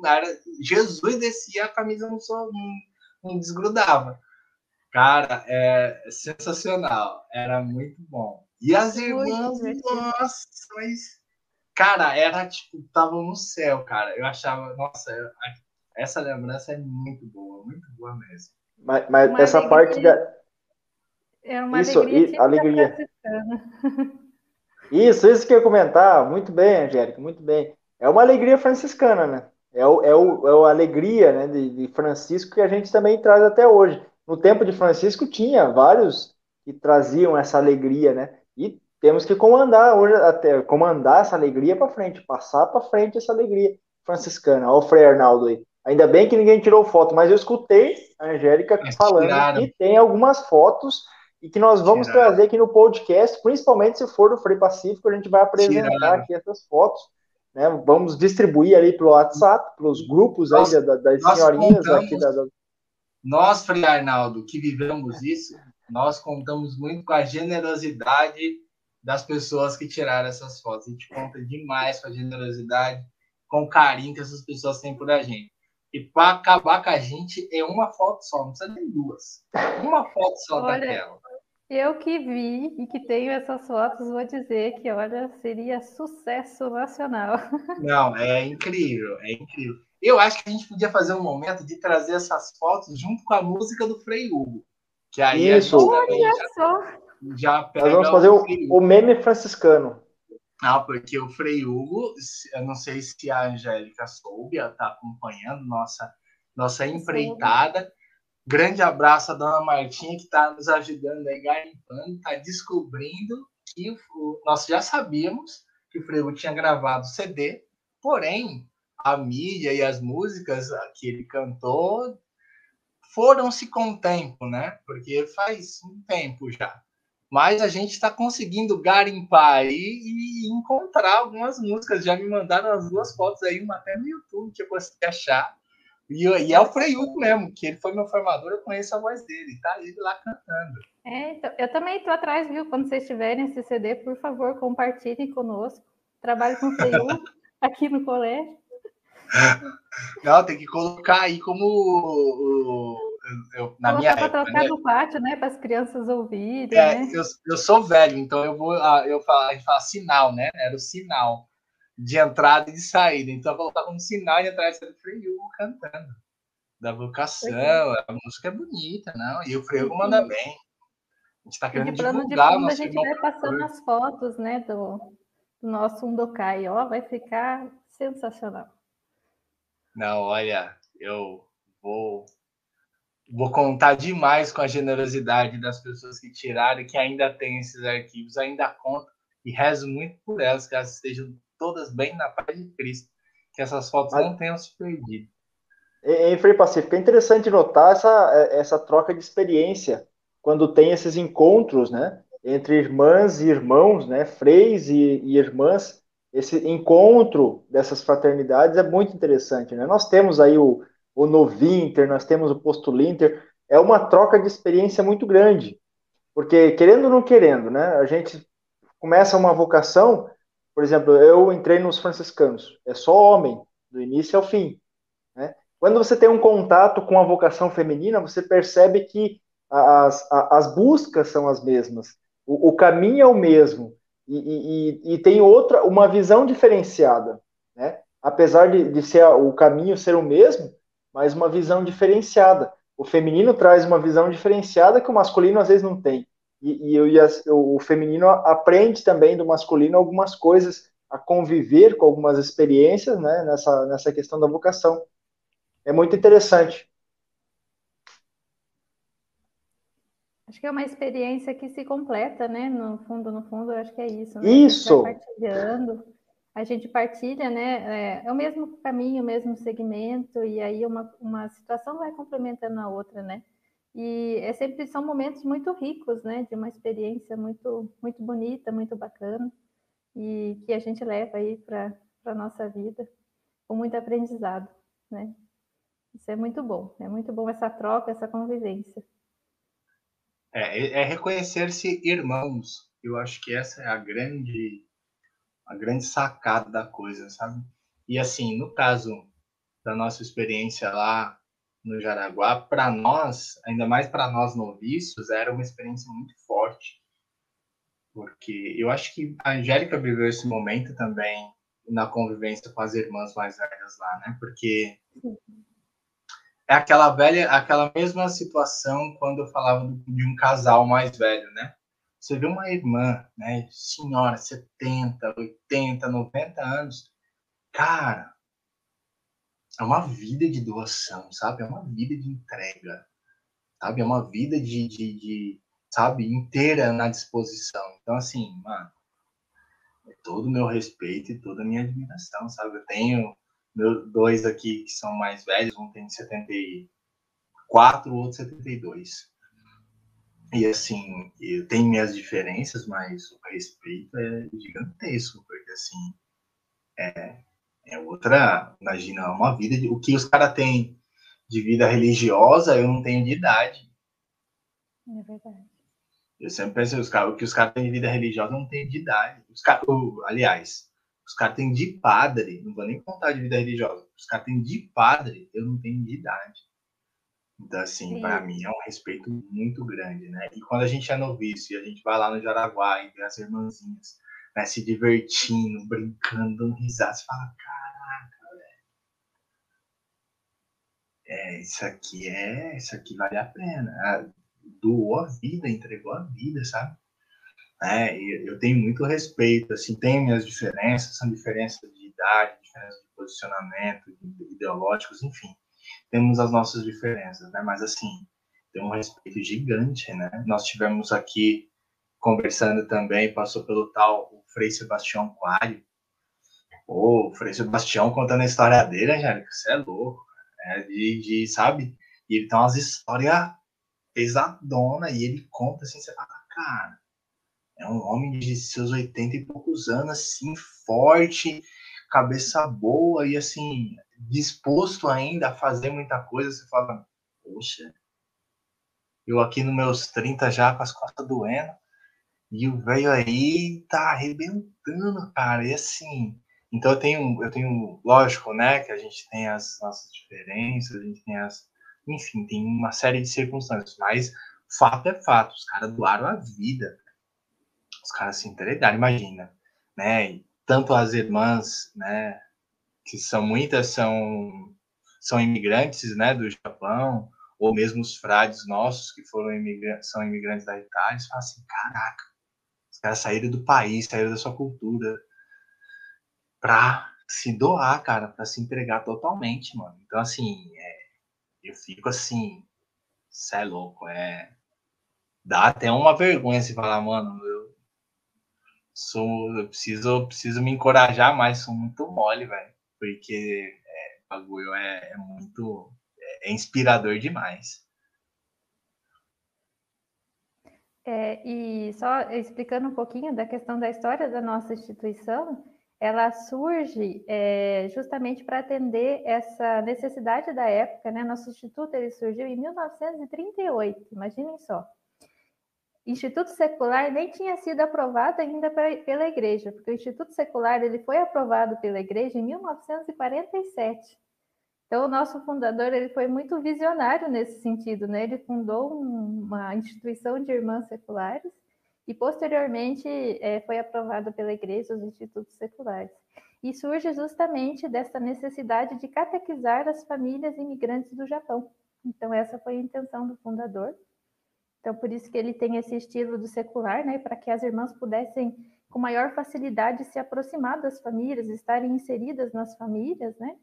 Speaker 1: Cara, Jesus descia, a camisa não, só, não, não desgrudava. Cara, é sensacional. Era muito bom. E as irmãs, nossa, mas. Cara, era tipo, tava no céu, cara. Eu achava, nossa, essa lembrança é muito boa, muito boa mesmo.
Speaker 2: Mas, mas essa alegria, parte da.
Speaker 3: É uma isso, alegria. alegria.
Speaker 2: Isso, isso que eu ia comentar. Muito bem, Angélica, muito bem. É uma alegria franciscana, né? É, o, é, o, é a alegria né, de, de, Francisco que a gente também traz até hoje. No tempo de Francisco tinha vários que traziam essa alegria, né? E temos que comandar hoje até comandar essa alegria para frente, passar para frente essa alegria franciscana. Olha o Frei Arnaldo aí. Ainda bem que ninguém tirou foto, mas eu escutei a Angélica falando tiraram. que tem algumas fotos e que nós vamos tiraram. trazer aqui no podcast, principalmente se for do Frei Pacífico, a gente vai apresentar tiraram. aqui essas fotos né? Vamos distribuir ali pelo WhatsApp, pelos grupos nós, aí das, das senhorinhas contamos, aqui da,
Speaker 1: Nós, Frei Arnaldo, que vivemos isso, nós contamos muito com a generosidade das pessoas que tiraram essas fotos. A gente conta demais com a generosidade, com o carinho que essas pessoas têm por a gente. E para acabar com a gente é uma foto só, não precisa nem duas. Uma foto só Olha, daquela.
Speaker 3: Eu que vi e que tenho essas fotos, vou dizer que, olha, seria sucesso nacional.
Speaker 1: Não, é incrível, é incrível. Eu acho que a gente podia fazer um momento de trazer essas fotos junto com a música do Frei Hugo. Que aí
Speaker 2: Isso.
Speaker 3: Olha já... só!
Speaker 1: já
Speaker 2: pega. Nós vamos fazer o, o, meme franciscano.
Speaker 1: Ah, porque o Frei Hugo, eu não sei se a Angélica soube, ela está acompanhando nossa, nossa empreitada. Grande abraço a dona Martinha, que está nos ajudando aí, garimpando, está descobrindo que o, nós já sabíamos que o Frei Hugo tinha gravado CD, porém, a mídia e as músicas que ele cantou foram-se com o tempo, né? Porque faz um tempo já. Mas a gente está conseguindo garimpar aí e encontrar algumas músicas. Já me mandaram as duas fotos aí, uma até no YouTube que eu consegui achar. E, e é o Frei Hugo mesmo, que ele foi meu formador, eu conheço a voz dele, tá ele lá cantando.
Speaker 3: É, então, eu também estou atrás, viu? Quando vocês tiverem esse CD, por favor, compartilhem conosco. Trabalho com o Frei Hugo aqui no colégio.
Speaker 1: Não, tem que colocar aí como o, eu, na minha
Speaker 3: época, trocar né? no pátio, né, para as crianças ouvirem. É,
Speaker 1: né? eu, eu sou velho, então eu vou, ah, eu falo, a gente fala sinal, né? Era o sinal de entrada e de saída. Então eu colocar como sinal de entrada e saída do Freio cantando. Da vocação, é. a música é bonita, não? E o Freio manda bem. A gente está querendo de divulgar de fundo,
Speaker 3: a gente vai passando as fotos, né, do, do nosso Undokai, ó, vai ficar sensacional.
Speaker 1: Não, olha, eu vou vou contar demais com a generosidade das pessoas que tiraram e que ainda tem esses arquivos, ainda conto e rezo muito por elas, que elas estejam todas bem na paz de Cristo, que essas fotos não tenham se perdido.
Speaker 2: Em Frei Pacífico, é interessante notar essa, essa troca de experiência quando tem esses encontros, né, entre irmãs e irmãos, né, freis e, e irmãs, esse encontro dessas fraternidades é muito interessante, né? Nós temos aí o, o Novinter, nós temos o Postulinter, é uma troca de experiência muito grande, porque querendo ou não querendo, né, a gente começa uma vocação, por exemplo, eu entrei nos franciscanos, é só homem, do início ao fim, né? Quando você tem um contato com a vocação feminina, você percebe que as, as buscas são as mesmas, o, o caminho é o mesmo, e, e, e, tem outra, uma visão diferenciada, né? Apesar de, de ser o caminho ser o mesmo, mas uma visão diferenciada. O feminino traz uma visão diferenciada que o masculino às vezes não tem. E, e, e o feminino aprende também do masculino algumas coisas, a conviver com algumas experiências né, nessa, nessa questão da vocação. É muito interessante.
Speaker 3: Acho que é uma experiência que se completa, né? No fundo, no fundo, eu acho que é isso.
Speaker 2: Né? Isso.
Speaker 3: Compartilhando a gente partilha, né? É, é, o mesmo caminho, o mesmo segmento, e aí uma, uma situação vai complementando a outra, né? E é sempre são momentos muito ricos, né? De uma experiência muito, muito bonita, muito bacana, e que a gente leva aí para a nossa vida com muito aprendizado, né? Isso é muito bom, é muito bom essa troca, essa convivência.
Speaker 1: É, é reconhecer-se irmãos. Eu acho que essa é a grande a grande sacada da coisa, sabe? E assim, no caso da nossa experiência lá no Jaraguá, para nós, ainda mais para nós noviços, era uma experiência muito forte. Porque eu acho que a Angélica viveu esse momento também na convivência com as irmãs mais velhas lá, né? Porque é aquela velha, aquela mesma situação quando eu falava de um casal mais velho, né? Você vê uma irmã, né, senhora, 70, 80, 90 anos, cara, é uma vida de doação, sabe? É uma vida de entrega, sabe? É uma vida de, de, de sabe, inteira na disposição. Então, assim, mano, é todo o meu respeito e toda a minha admiração, sabe? Eu tenho meus dois aqui que são mais velhos, um tem 74, o outro 72. E assim, eu tenho minhas diferenças, mas o respeito é gigantesco, porque assim, é, é outra, imagina, uma vida, de, o que os caras têm de vida religiosa, eu não tenho de idade.
Speaker 3: É verdade.
Speaker 1: Eu sempre penso, os cara, o que os caras têm de vida religiosa, eu não tenho de idade. Os cara, aliás, os caras têm de padre, não vou nem contar de vida religiosa, os caras têm de padre, eu não tenho de idade. Então, assim, para mim é um respeito muito grande, né? E quando a gente é noviço e a gente vai lá no Jaraguá e vê as irmãzinhas né, se divertindo, brincando, dando risada, você fala, caraca, velho. É, isso aqui é, isso aqui vale a pena. Ah, doou a vida, entregou a vida, sabe? É, eu tenho muito respeito, assim, tem minhas diferenças, são diferenças de idade, diferenças de posicionamento, ideológicos, enfim, temos as nossas diferenças, né? Mas assim, tem um respeito gigante, né? Nós tivemos aqui conversando também, passou pelo tal o Frei Sebastião Quário. Pô, o Frei Sebastião contando a história dele, Angélica, você é louco. É de, de, sabe? E ele tem umas histórias pesadona e ele conta assim, você fala, cara, é um homem de seus 80 e poucos anos, assim, forte, cabeça boa e assim, disposto ainda a fazer muita coisa. Você fala, poxa, eu aqui nos meus 30 já com as costas doendo, e o velho aí tá arrebentando, cara. E assim, então eu tenho, eu tenho, lógico, né, que a gente tem as nossas diferenças, a gente tem as, enfim, tem uma série de circunstâncias, mas fato é fato, os caras doaram a vida, os caras se entregaram, imagina, né, e tanto as irmãs, né, que são muitas são são imigrantes, né, do Japão, ou mesmo os frades nossos que foram imigrantes, são imigrantes da Itália, eles falam assim, caraca, caras saíram do país, saíram da sua cultura pra se doar, cara, pra se entregar totalmente, mano. Então, assim, é, eu fico assim, cê é louco, é. Dá até uma vergonha se falar, mano, sou. Eu preciso, preciso me encorajar mais, sou muito mole, velho. Porque é, o bagulho é, é muito. É, é inspirador demais.
Speaker 3: É, e só explicando um pouquinho da questão da história da nossa instituição, ela surge é, justamente para atender essa necessidade da época, né? Nosso instituto ele surgiu em 1938, imaginem só. Instituto Secular nem tinha sido aprovado ainda pela Igreja, porque o Instituto Secular ele foi aprovado pela Igreja em 1947. Então, o nosso fundador ele foi muito visionário nesse sentido, né? Ele fundou uma instituição de irmãs seculares e, posteriormente, é, foi aprovado pela Igreja os institutos seculares. E surge justamente dessa necessidade de catequizar as famílias imigrantes do Japão. Então, essa foi a intenção do fundador. Então, por isso que ele tem esse estilo do secular, né? Para que as irmãs pudessem, com maior facilidade, se aproximar das famílias, estarem inseridas nas famílias, né?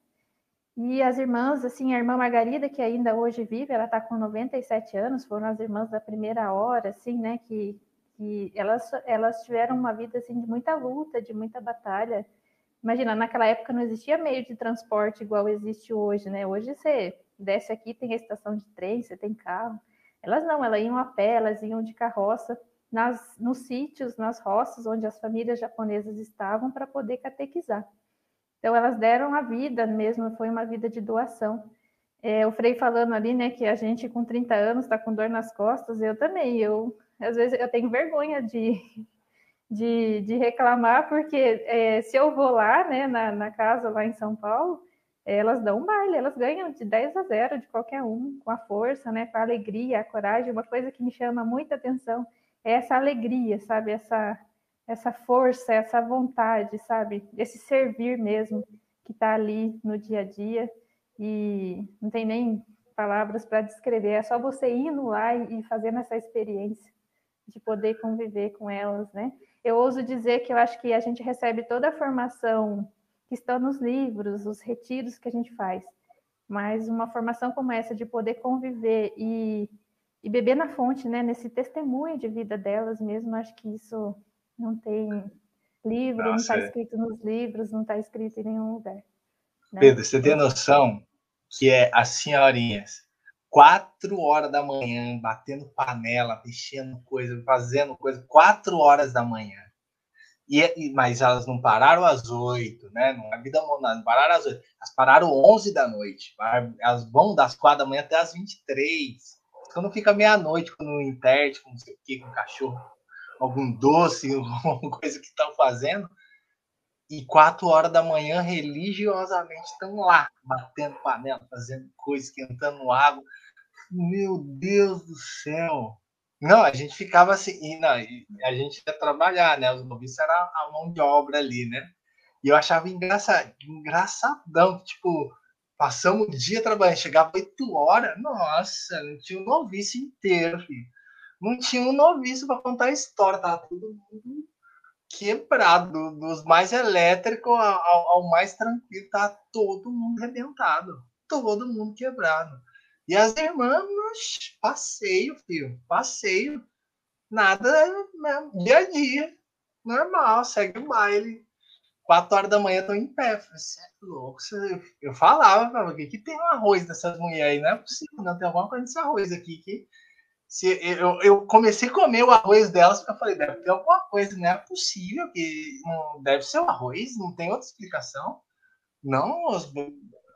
Speaker 3: E as irmãs, assim, a irmã Margarida, que ainda hoje vive, ela está com 97 anos, foram as irmãs da primeira hora, assim, né, que, que elas, elas tiveram uma vida, assim, de muita luta, de muita batalha. Imagina, naquela época não existia meio de transporte igual existe hoje, né? Hoje você desce aqui, tem a estação de trem, você tem carro. Elas não, elas iam a pé, elas iam de carroça nas, nos sítios, nas roças onde as famílias japonesas estavam para poder catequizar. Então, elas deram a vida mesmo, foi uma vida de doação. É, o Frei falando ali, né, que a gente com 30 anos está com dor nas costas, eu também, eu, às vezes, eu tenho vergonha de, de, de reclamar, porque é, se eu vou lá, né, na, na casa lá em São Paulo, elas dão um baile, elas ganham de 10 a 0 de qualquer um, com a força, né, com a alegria, a coragem. Uma coisa que me chama muita atenção é essa alegria, sabe? Essa, essa força, essa vontade, sabe? Esse servir mesmo que está ali no dia a dia e não tem nem palavras para descrever, é só você indo lá e fazendo essa experiência de poder conviver com elas, né? Eu ouso dizer que eu acho que a gente recebe toda a formação que está nos livros, os retiros que a gente faz, mas uma formação como essa de poder conviver e, e beber na fonte, né? Nesse testemunho de vida delas mesmo, acho que isso não tem livro, Nossa, não está é. escrito nos livros, não está escrito em nenhum lugar.
Speaker 1: Né? Pedro, você tem noção que é as senhorinhas, quatro horas da manhã, batendo panela, mexendo coisa, fazendo coisa, quatro horas da manhã. E, mas elas não pararam às oito, né? Não é vida não pararam às oito. Elas pararam onze da noite. Elas vão das quatro da manhã até às vinte e três. Quando fica meia-noite, quando interte, com não sei o quê, com cachorro algum doce, alguma coisa que estão fazendo, e quatro horas da manhã religiosamente estão lá, batendo panela, fazendo coisa, esquentando água. Meu Deus do céu! Não, a gente ficava assim, e não, a gente ia trabalhar, né? Os noviços era a mão de obra ali, né? E eu achava engraçado, engraçadão, tipo, passamos o dia trabalhando, chegava oito horas, nossa, não tinha um noviço inteiro, filho não tinha um noviço para contar a história, tava todo mundo quebrado, dos mais elétricos ao, ao, mais tranquilo, tá todo mundo arrebentado, todo mundo quebrado. E as irmãs, passeio, filho, passeio, nada, né, dia a dia, normal, segue o baile. Quatro horas da manhã tô em pé. Falei, você é louco? Eu falava, o que, que tem um arroz dessas mulheres aí? Não é possível, não tem alguma coisa nesse arroz aqui que se eu, eu comecei a comer o arroz delas, porque eu falei, deve ter alguma coisa, não é possível que não deve ser o arroz, não tem outra explicação. Não, os,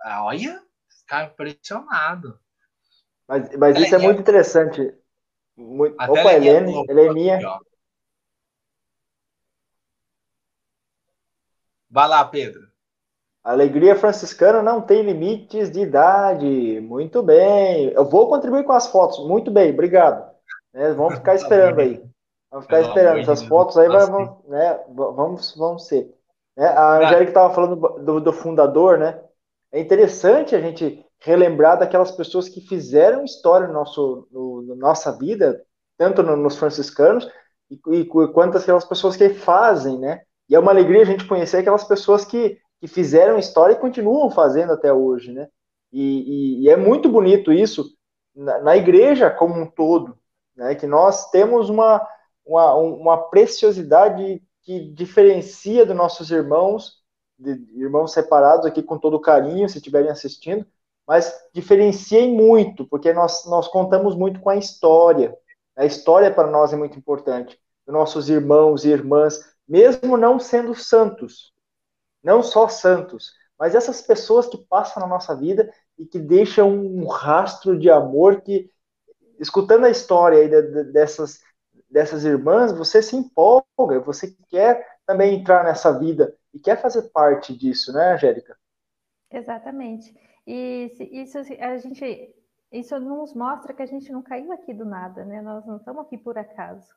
Speaker 1: olha, ficar impressionado.
Speaker 2: Mas, mas isso é muito interessante. Muito... Opa, Helene, Heleninha.
Speaker 1: Vai lá, Pedro.
Speaker 2: Alegria franciscana não tem limites de idade. Muito bem. Eu vou contribuir com as fotos. Muito bem, obrigado. É, vamos ficar esperando aí. Vamos ficar esperando. Essas fotos aí vamos, né, vamos, vamos ser. É, a Angélica estava falando do, do, fundador, né? É interessante a gente relembrar daquelas pessoas que fizeram história no nosso, no, nossa vida, tanto no, nos franciscanos, e, e quanto aquelas pessoas que fazem, né? E é uma alegria a gente conhecer aquelas pessoas que que fizeram história e continuam fazendo até hoje, né? E, e, e é muito bonito isso na, na, igreja como um todo, né? Que nós temos uma, uma, uma preciosidade que diferencia dos nossos irmãos, de, irmãos separados aqui com todo carinho, se estiverem assistindo, mas diferenciem muito, porque nós, nós contamos muito com a história. A história para nós é muito importante. Nossos irmãos e irmãs, mesmo não sendo santos, não só santos, mas essas pessoas que passam na nossa vida e que deixam um rastro de amor que, escutando a história dessas, dessas irmãs, você se empolga, você quer também entrar nessa vida e quer fazer parte disso, né, Angélica?
Speaker 3: Exatamente. E isso a gente isso nos mostra que a gente não caiu aqui do nada, né? Nós não estamos aqui por acaso,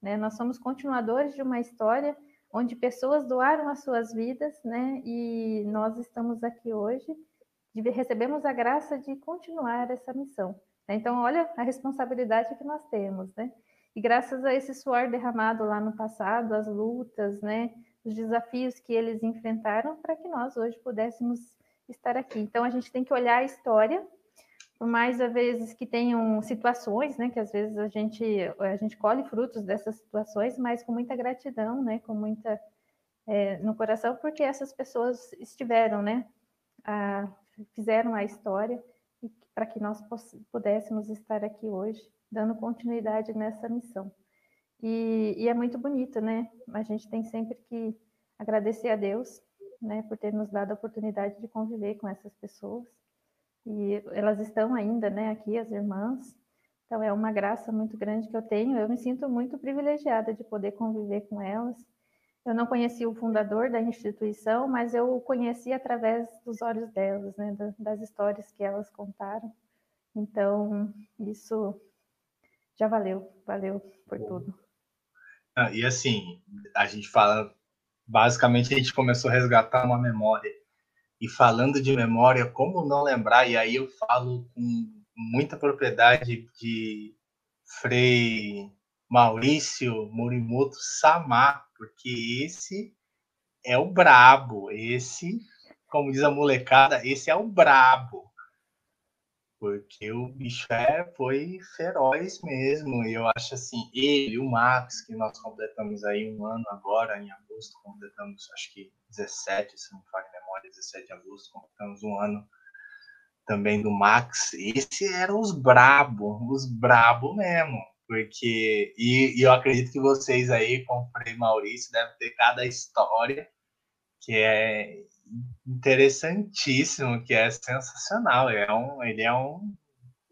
Speaker 3: né? Nós somos continuadores de uma história onde pessoas doaram as suas vidas, né? E nós estamos aqui hoje, recebemos a graça de continuar essa missão. Né? Então, olha a responsabilidade que nós temos, né? E graças a esse suor derramado lá no passado, as lutas, né? Os desafios que eles enfrentaram para que nós hoje pudéssemos estar aqui. Então, a gente tem que olhar a história por mais às vezes que tenham situações, né, que às vezes a gente a gente colhe frutos dessas situações, mas com muita gratidão, né, com muita é, no coração, porque essas pessoas estiveram, né, a, fizeram a história para que nós pudéssemos estar aqui hoje, dando continuidade nessa missão. E, e é muito bonito, né? A gente tem sempre que agradecer a Deus, né, por ter nos dado a oportunidade de conviver com essas pessoas e elas estão ainda, né, aqui, as irmãs. Então é uma graça muito grande que eu tenho. Eu me sinto muito privilegiada de poder conviver com elas. Eu não conheci o fundador da instituição, mas eu o conheci através dos olhos delas, né, das histórias que elas contaram. Então, isso já valeu, valeu por tudo.
Speaker 1: Ah, e assim, a gente fala, basicamente a gente começou a resgatar uma memória e falando de memória, como não lembrar? E aí eu falo com muita propriedade de Frei Maurício Morimoto Samar, porque esse é o brabo, esse, como diz a molecada, esse é o brabo. Porque o bicho é, foi feroz mesmo. E eu acho assim, ele, o Max, que nós completamos aí um ano agora, em agosto, completamos acho que 17, se não me falha memória, 17 de agosto, completamos um ano também do Max. Esse eram os brabo, os brabo mesmo. Porque, e, e eu acredito que vocês aí, com o Frei Maurício, devem ter cada história que é interessantíssimo, que é sensacional. É um, ele é um,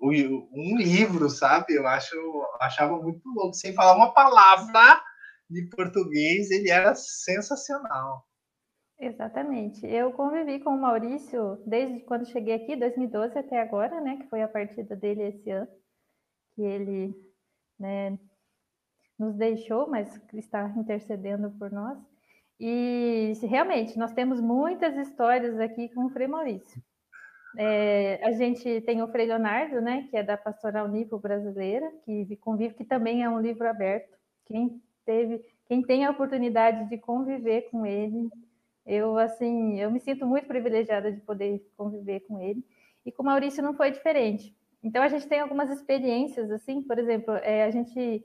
Speaker 1: um livro, sabe? Eu acho, achava muito louco. Sem falar uma palavra de português, ele era sensacional.
Speaker 3: Exatamente. Eu convivi com o Maurício desde quando cheguei aqui, 2012 até agora, né? Que foi a partida dele esse ano, que ele né, nos deixou, mas está intercedendo por nós. E realmente, nós temos muitas histórias aqui com o Frei Maurício. É, a gente tem o Frei Leonardo, né, que é da Pastoral Nipo Brasileira, que convive, que também é um livro aberto. Quem teve, quem tem a oportunidade de conviver com ele, eu assim, eu me sinto muito privilegiada de poder conviver com ele. E com o Maurício não foi diferente. Então a gente tem algumas experiências assim, por exemplo, é, a gente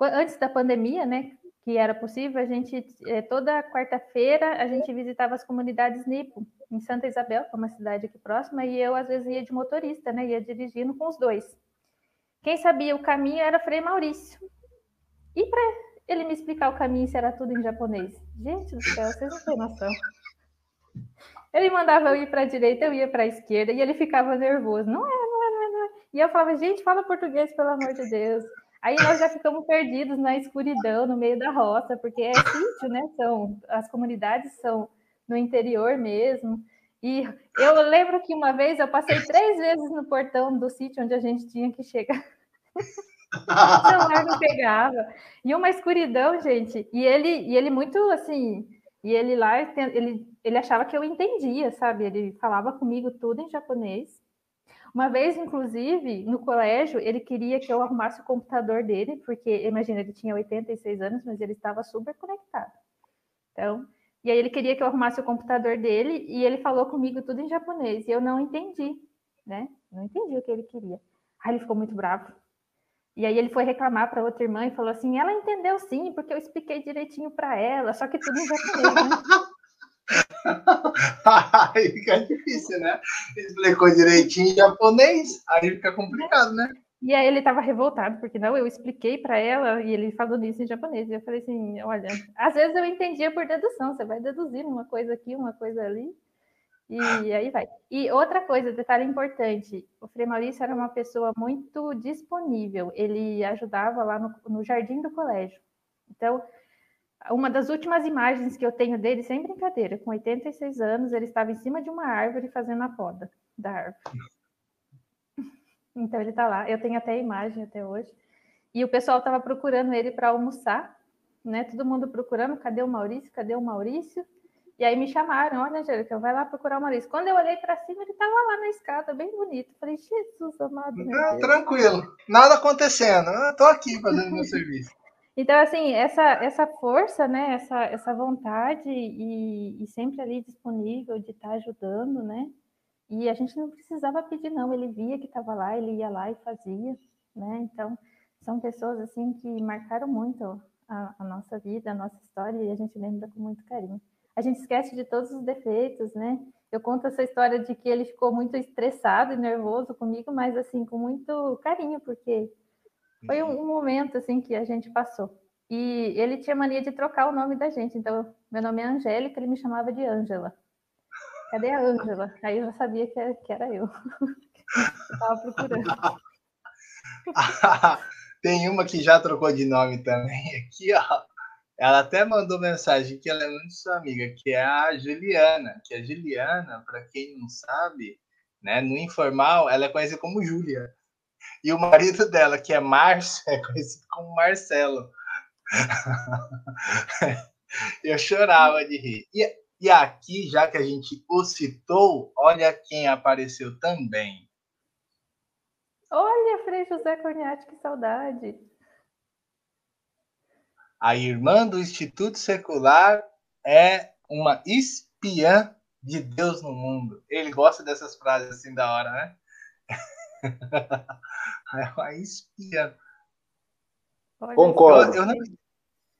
Speaker 3: antes da pandemia, né, que era possível, a gente é, toda quarta-feira a gente visitava as comunidades Nipo em Santa Isabel, que é uma cidade aqui próxima, e eu às vezes ia de motorista, né, ia dirigindo com os dois. Quem sabia o caminho era Frei Maurício. E para ele me explicar o caminho se era tudo em japonês? Gente do céu, vocês não têm noção. Ele mandava eu ir para a direita, eu ia para a esquerda, e ele ficava nervoso. Não é, não é, não é, não é. E eu falava, gente, fala português, pelo amor de Deus. Aí nós já ficamos perdidos na escuridão, no meio da roça, porque é sítio, né? São, as comunidades são no interior mesmo. E eu lembro que uma vez eu passei três vezes no portão do sítio onde a gente tinha que chegar. o celular não pegava. E uma escuridão, gente. E ele, e ele muito assim, e ele lá, ele, ele achava que eu entendia, sabe? Ele falava comigo tudo em japonês. Uma vez, inclusive, no colégio, ele queria que eu arrumasse o computador dele, porque, imagina, ele tinha 86 anos, mas ele estava super conectado. Então, e aí ele queria que eu arrumasse o computador dele, e ele falou comigo tudo em japonês, e eu não entendi, né? Não entendi o que ele queria. Aí ele ficou muito bravo. E aí ele foi reclamar para outra irmã e falou assim: ela entendeu sim, porque eu expliquei direitinho para ela, só que tudo em japonês, né?
Speaker 1: aí fica difícil, né? Explicou direitinho em japonês, aí fica complicado, né?
Speaker 3: E aí ele estava revoltado, porque não, eu expliquei para ela e ele falou nisso em japonês. E eu falei assim: olha, às vezes eu entendia por dedução, você vai deduzir uma coisa aqui, uma coisa ali, e aí vai. E outra coisa, detalhe importante: o Frei Maurício era uma pessoa muito disponível, ele ajudava lá no, no jardim do colégio. Então, uma das últimas imagens que eu tenho dele, sem brincadeira, com 86 anos, ele estava em cima de uma árvore fazendo a poda da árvore. Então ele está lá. Eu tenho até a imagem até hoje. E o pessoal estava procurando ele para almoçar, né? Todo mundo procurando, cadê o Maurício? Cadê o Maurício? E aí me chamaram, olha, Angélica, vai lá procurar o Maurício. Quando eu olhei para cima, ele estava lá na escada, bem bonito. Falei, Jesus amado.
Speaker 1: Não, tranquilo, nada acontecendo. Eu estou aqui fazendo meu serviço.
Speaker 3: Então, assim, essa, essa força, né, essa, essa vontade e, e sempre ali disponível de estar tá ajudando, né? E a gente não precisava pedir, não. Ele via que estava lá, ele ia lá e fazia, né? Então, são pessoas, assim, que marcaram muito a, a nossa vida, a nossa história, e a gente lembra com muito carinho. A gente esquece de todos os defeitos, né? Eu conto essa história de que ele ficou muito estressado e nervoso comigo, mas, assim, com muito carinho, porque foi um, momento assim que a gente passou. E ele tinha mania de trocar o nome da gente. Então, meu nome é Angélica, ele me chamava de Ângela. Cadê a Ângela? Aí eu já sabia que era, eu. eu tava procurando.
Speaker 1: Tem uma que já trocou de nome também aqui, ó. Ela até mandou mensagem que ela é muito sua amiga, que é a Juliana. Que a Juliana, para quem não sabe, né, no informal, ela é conhecida como Júlia. E o marido dela, que é Márcio, é conhecido como Marcelo. Eu chorava de rir. E, e aqui, já que a gente o citou, olha quem apareceu também.
Speaker 3: Olha, Frei José Corniati, que saudade.
Speaker 1: A irmã do Instituto Secular é uma espiã de Deus no mundo. Ele gosta dessas frases assim da hora, né? é uma espia.
Speaker 2: Concordo.
Speaker 1: Eu, eu não...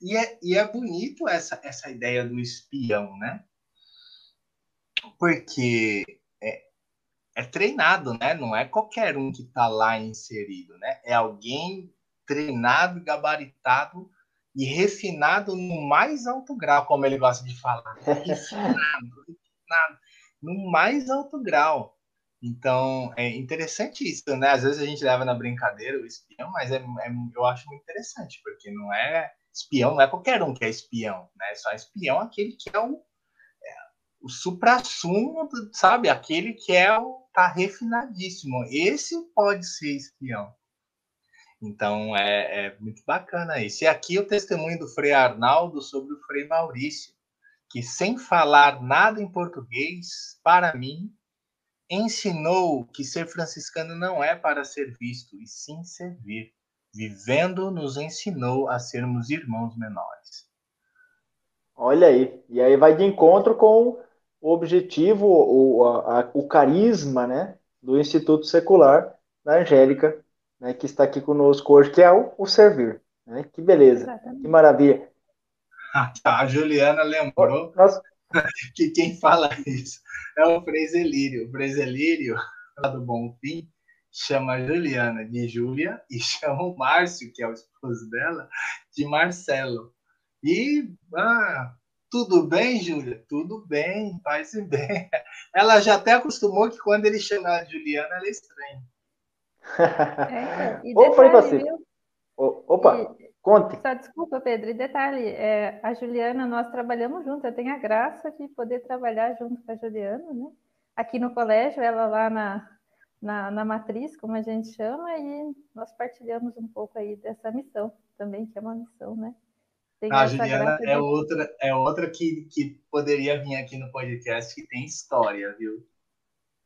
Speaker 1: e, é, e é bonito essa, essa ideia do espião, né? Porque é, é treinado, né? Não é qualquer um que está lá inserido, né? É alguém treinado, gabaritado e refinado no mais alto grau, como ele gosta de falar. Refinado, refinado no mais alto grau. Então, é interessante isso, né? Às vezes a gente leva na brincadeira o espião, mas é, é, eu acho muito interessante, porque não é espião, não é qualquer um que é espião, né? Só espião aquele que é o, é, o supra-sumo, sabe? Aquele que é o tá refinadíssimo. Esse pode ser espião. Então, é, é muito bacana isso. E aqui o testemunho do Frei Arnaldo sobre o Frei Maurício, que sem falar nada em português, para mim, ensinou que ser franciscano não é para ser visto, e sim servir. Vivendo, nos ensinou a sermos irmãos menores.
Speaker 2: Olha aí, e aí vai de encontro com o objetivo, o, a, o carisma, né, do Instituto Secular da Angélica, né, que está aqui conosco hoje, que é o, o servir. Né? Que beleza, Exatamente. que maravilha.
Speaker 1: A Juliana lembrou Nossa. que quem fala isso é o Freiselírio. O Freiselírio, lá do Bom Fim, chama a Juliana de Júlia e chama o Márcio, que é o esposo dela, de Marcelo. E ah, tudo bem, Júlia? Tudo bem, faz bem. Ela já até acostumou que quando ele chama a Juliana, ela é estranha.
Speaker 3: É, e detalhe,
Speaker 2: Opa, e, conte.
Speaker 3: Só desculpa, Pedro. E detalhe, é, a Juliana, nós trabalhamos juntos. Eu tenho a graça de poder trabalhar junto com a Juliana, né? Aqui no colégio, ela lá na, na, na matriz, como a gente chama, e nós partilhamos um pouco aí dessa missão também, que é uma missão, né?
Speaker 1: a Juliana é outra, é outra que, que poderia vir aqui no podcast que tem história, viu?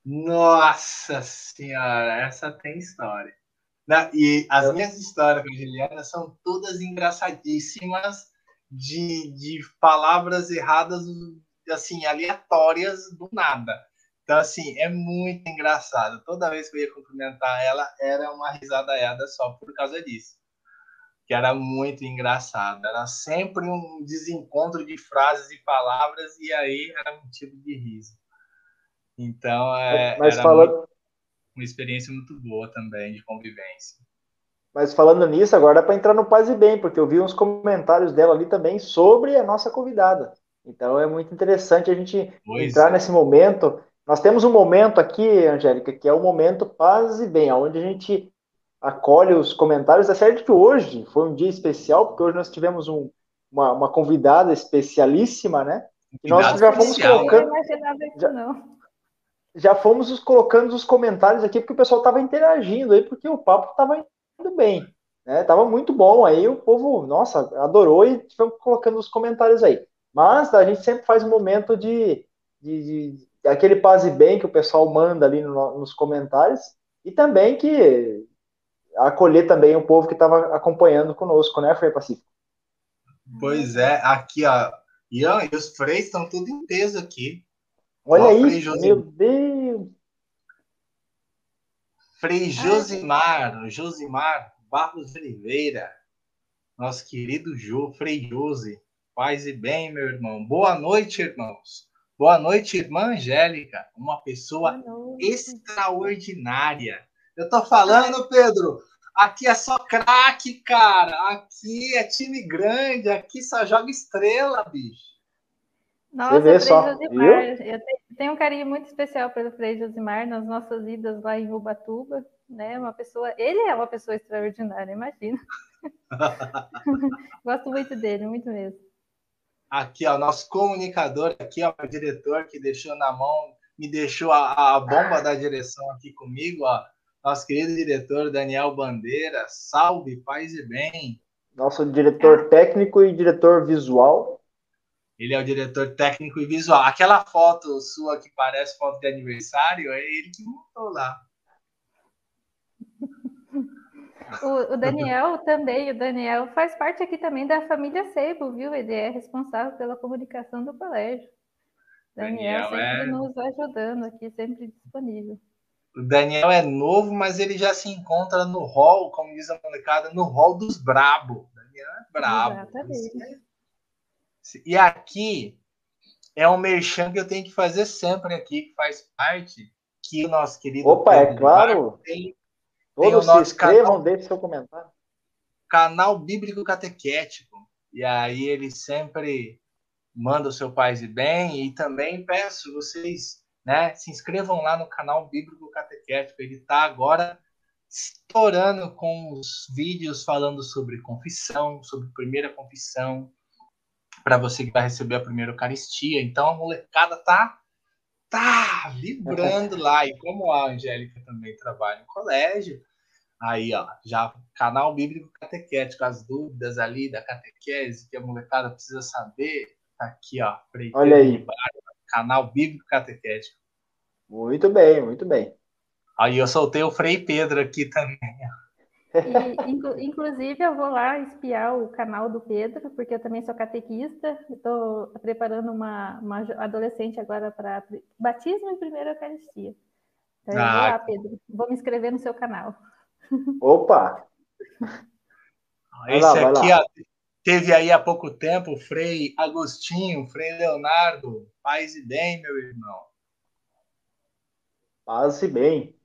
Speaker 1: Nossa senhora, essa tem história. E as minhas histórias com a Juliana são todas engraçadíssimas de, de palavras erradas, assim, aleatórias do nada. Então, assim, é muito engraçado. Toda vez que eu ia cumprimentar ela, era uma risadaiada só por causa disso. Que era muito engraçado. Era sempre um desencontro de frases e palavras, e aí era um tipo de riso. Então, é,
Speaker 2: Mas falando, muito
Speaker 1: uma experiência muito boa também de convivência.
Speaker 2: Mas falando nisso, agora dá para entrar no Paz e Bem, porque eu vi uns comentários dela ali também sobre a nossa convidada. Então é muito interessante a gente pois entrar é. nesse momento. Nós temos um momento aqui, Angélica, que é o momento Paz e Bem, onde a gente acolhe os comentários. É certo que hoje foi um dia especial, porque hoje nós tivemos um, uma, uma, convidada especialíssima, né?
Speaker 1: E nós já fomos colocando. Não
Speaker 3: imaginava isso, já, não
Speaker 2: já fomos colocando os comentários aqui, porque o pessoal estava interagindo aí, porque o papo estava indo bem, né? Tava muito bom. Aí o povo, nossa, adorou e tivemos colocando os comentários aí. Mas a gente sempre faz um momento de, de, de aquele paz e bem que o pessoal manda ali no, nos comentários e também que acolher também o povo que estava acompanhando conosco, né, Frei Pacífico?
Speaker 1: Pois é, aqui, ó. Ian e os freios estão tudo em peso aqui.
Speaker 2: Olha isso, meu Deus!
Speaker 1: Frei Josimar, Josimar Barros Oliveira, nosso querido jo, Frei Josi. Paz e bem, meu irmão. Boa noite, irmãos. Boa noite, irmã Angélica, uma pessoa extraordinária. Eu tô falando, Pedro, aqui é só craque, cara. Aqui é time grande, aqui só joga estrela, bicho.
Speaker 3: Nossa, Frei Josimar, eu tenho um carinho muito especial pelo Frei Josimar nas nossas idas lá em Ubatuba, né? Uma pessoa, ele é uma pessoa extraordinária, imagina. Gosto muito dele, muito mesmo.
Speaker 1: Aqui, ó, nosso comunicador aqui, ó, o diretor que deixou na mão, me deixou a, a bomba da direção aqui comigo, ó. Nosso querido diretor Daniel Bandeira, salve, paz e bem.
Speaker 2: Nosso diretor técnico e diretor visual,
Speaker 1: ele é o diretor técnico e visual. Aquela foto sua que parece foto de aniversário, é ele que montou lá.
Speaker 3: O, o, Daniel também, o Daniel faz parte aqui também da família Seibo, viu? Ele é responsável pela comunicação do colégio. Daniel, Daniel sempre é... nos ajudando aqui, sempre disponível.
Speaker 1: O Daniel é novo, mas ele já se encontra no hall, como diz a molecada, no hall dos brabo. Daniel é brabo. Exatamente. E aqui é um merchan que eu tenho que fazer sempre aqui, que faz parte, que o nosso querido.
Speaker 2: Opa, é é claro. Tem, Todos tem o nosso se inscrevam, canal, deixe seu comentário.
Speaker 1: Canal Bíblico Catequético. E aí ele sempre manda o seu paz e bem. E também peço vocês né, se inscrevam lá no canal Bíblico Catequético. Ele está agora estourando com os vídeos falando sobre confissão, sobre primeira confissão, para você que vai receber a primeira Eucaristia. Então a molecada tá tá vibrando lá. E como a Angélica também trabalha em colégio, aí ó, já canal bíblico catequético, as dúvidas ali da catequese que a molecada precisa saber, tá aqui ó,
Speaker 2: Olha aí.
Speaker 1: canal bíblico catequético.
Speaker 2: Muito bem, muito bem.
Speaker 1: Aí eu soltei o Frei Pedro aqui também.
Speaker 3: E, inclu, inclusive, eu vou lá espiar o canal do Pedro, porque eu também sou catequista. Estou preparando uma, uma adolescente agora para batismo e primeira Eucaristia. Então, ah. vou lá, Pedro. Vou me inscrever no seu canal.
Speaker 2: Opa!
Speaker 1: Esse lá, aqui, ó, teve aí há pouco tempo o Frei Agostinho, Frei Leonardo. Paz e bem, meu irmão.
Speaker 2: Paz e bem.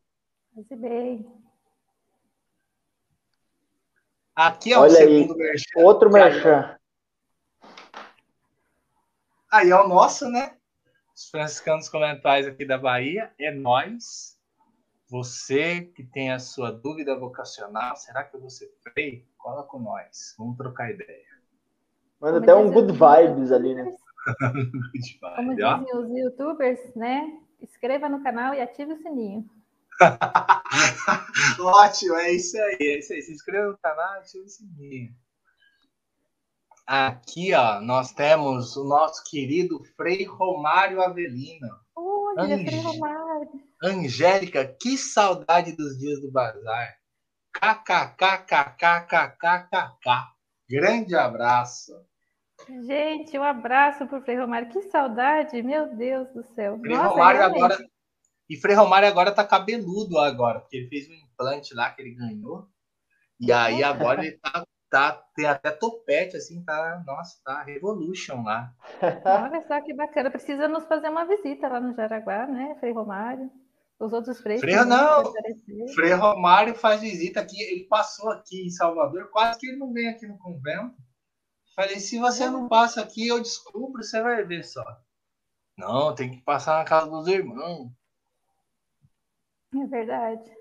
Speaker 3: Paz e bem.
Speaker 1: Aqui é o segundo
Speaker 2: merchan. Outro merchan.
Speaker 1: Aí é o nosso, né? Os franciscanos comentários aqui da Bahia. É nós. Você que tem a sua dúvida vocacional, será que eu vou ser frei? Cola com nós. Vamos trocar ideia.
Speaker 2: Manda até um good vibes ali, né?
Speaker 3: good vibes, Como dizem os youtubers, né? Inscreva no canal e ative o sininho.
Speaker 1: Ótimo, é isso aí, é isso aí. Se inscreva no canal, ative o sininho. Aqui, ó, nós temos o nosso querido Frei Romário Avelino.
Speaker 3: Olha, Ang... Frei Romário.
Speaker 1: Angélica, que saudade dos dias do bazar. KKKKKKKK. Grande abraço.
Speaker 3: Gente, um abraço para o Frei Romário. Que saudade, meu Deus do céu.
Speaker 1: Frei Nossa, Romário realmente... agora e Frei Romário agora tá cabeludo agora, porque ele fez um implante lá que ele ganhou. E aí agora ele tá, tá tem até topete, assim, tá, nossa, tá Revolution lá.
Speaker 3: Olha só que bacana. Precisa nos fazer uma visita lá no Jaraguá, né, Frei Romário? Os outros freios.
Speaker 1: Frei, não, Frei Romário faz visita aqui. Ele passou aqui em Salvador, quase que ele não vem aqui no convento. Falei, se você não passa aqui, eu descubro, você vai ver só. Não, tem que passar na casa dos irmãos.
Speaker 3: É verdade.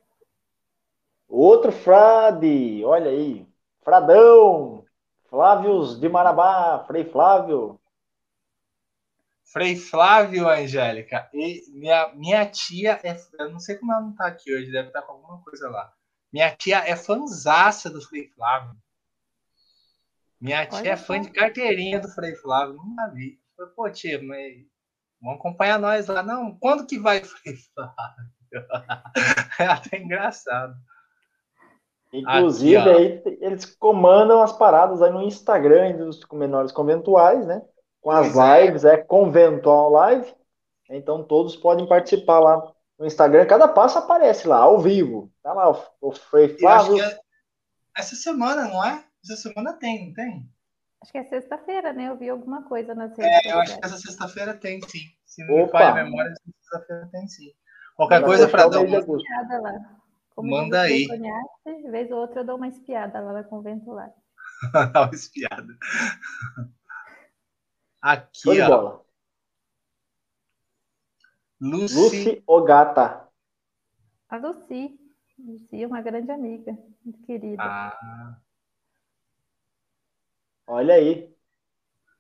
Speaker 2: Outro frade, olha aí. Fradão. Flávios de Marabá, Frei Flávio.
Speaker 1: Frei Flávio, Angélica. E minha, minha tia é. Eu não sei como ela não tá aqui hoje, deve estar com alguma coisa lá. Minha tia é fanzaça do Frei Flávio. Minha tia Olha é fã de carteirinha do Frei Flávio. Nunca vi. Pô, tia, mas vamos acompanhar nós lá. Não, quando que vai Frei Flávio? é até engraçado.
Speaker 2: Inclusive, Aqui, aí, eles comandam as paradas aí no Instagram dos menores conventuais, né? Com as pois é. lives, é. é Conventual Live. Então todos podem participar lá no Instagram. Cada passo aparece lá, ao vivo. Tá lá o, o Frei Flávio. É
Speaker 1: essa semana, não é? Essa semana tem, não tem?
Speaker 3: Acho que é sexta-feira, né? Eu vi alguma coisa nas
Speaker 1: redes. É, eu acho que essa sexta-feira tem, sim. Se não Opa. me falha a memória, sexta-feira tem, sim. Qualquer coisa para dar uma
Speaker 3: espiada lá. Como
Speaker 1: Manda aí.
Speaker 3: Conhece, vez ou outra eu dou uma espiada lá no convento lá.
Speaker 1: Dá uma espiada. Aqui, ó. Bola.
Speaker 2: Lucy... Lucy Ogata.
Speaker 3: A Lucy. Lucy é uma grande amiga, muito querida.
Speaker 1: Ah.
Speaker 2: Olha aí.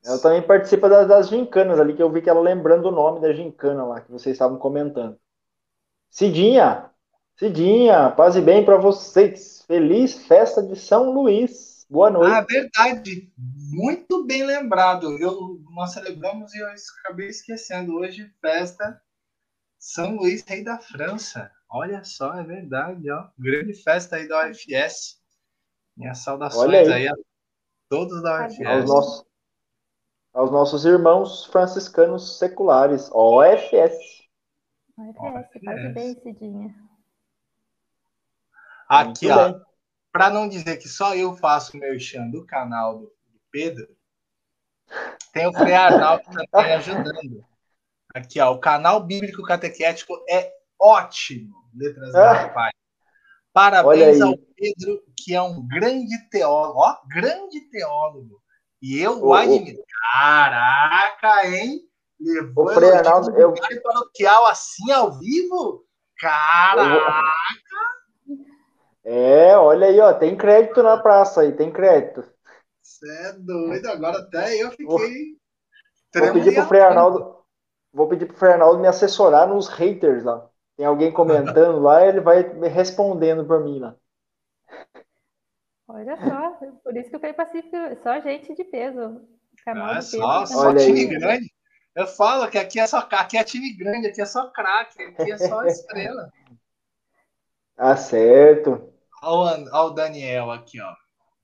Speaker 2: Ela também participa das, das gincanas ali, que eu vi que ela lembrando o nome da gincana lá, que vocês estavam comentando. Cidinha, Cidinha, paz e bem para vocês. Feliz festa de São Luís. Boa noite.
Speaker 1: Ah, verdade. Muito bem lembrado. Eu, nós celebramos e eu acabei esquecendo. Hoje, festa São Luís, rei da França. Olha só, é verdade. Ó. Grande festa aí da UFS. Minhas saudações aí. aí. a todos da UFS.
Speaker 2: Aos nossos, aos nossos irmãos franciscanos seculares, OFS.
Speaker 3: Bem, Cidinha.
Speaker 1: Aqui, ó. Para não dizer que só eu faço merchan do canal do, Pedro, tem o Frei Arnaldo também ajudando. Aqui, ó. O canal Bíblico Catequético é ótimo. Letras ah. pai. Parabéns ao Pedro, que é um grande teólogo. Ó, grande teólogo. E eu o admiro. Caraca, hein?
Speaker 2: Levou o Frei Arnaldo, eu...
Speaker 1: paroquial assim ao vivo? Caraca!
Speaker 2: É, olha aí, ó, tem crédito na praça aí, tem crédito.
Speaker 1: Você é doido, agora até eu fiquei.
Speaker 2: Vou, vou pedir pro Frei Arnaldo, vou pedir pro Frei Arnaldo me assessorar nos haters lá. Tem alguém comentando lá, ele vai me respondendo por mim lá.
Speaker 3: Olha só, por isso que o Frei Pacífico, só gente de peso.
Speaker 1: Canal ah, de peso, só, só time grande. Eu falo que aqui é só aqui é time grande, aqui é só craque, aqui é só estrela.
Speaker 2: Tá certo.
Speaker 1: Olha o Daniel aqui, ó.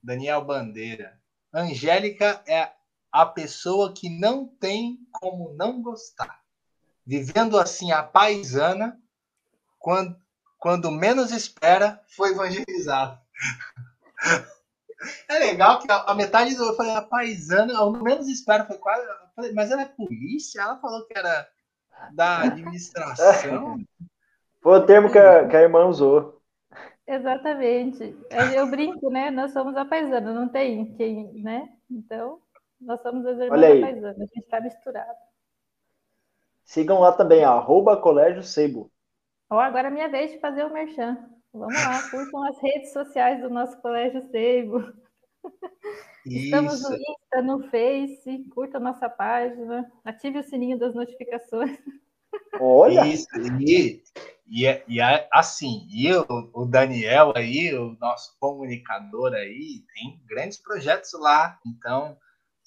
Speaker 1: Daniel Bandeira. Angélica é a pessoa que não tem como não gostar. Vivendo assim a paisana, quando, quando menos espera, foi evangelizado. É legal que a, a metade do. Eu falei, a paisana, eu menos espero, foi quase. Falei, mas ela é polícia? Ela falou que era da administração.
Speaker 2: Foi o termo que a, que a irmã usou.
Speaker 3: Exatamente. Eu brinco, né? Nós somos a paisana, não tem quem, né? Então, nós somos as irmãs da paisana, a gente está misturado.
Speaker 2: Sigam lá também, arroba Colégio Seibo.
Speaker 3: Ó, agora é minha vez de fazer o merchan. Vamos lá, curtam as redes sociais do nosso Colégio Estamos no Insta, no Face, curta a nossa página, ative o sininho das notificações.
Speaker 1: Olha! Isso, e, e, e assim, e o, o Daniel aí, o nosso comunicador aí, tem grandes projetos lá, então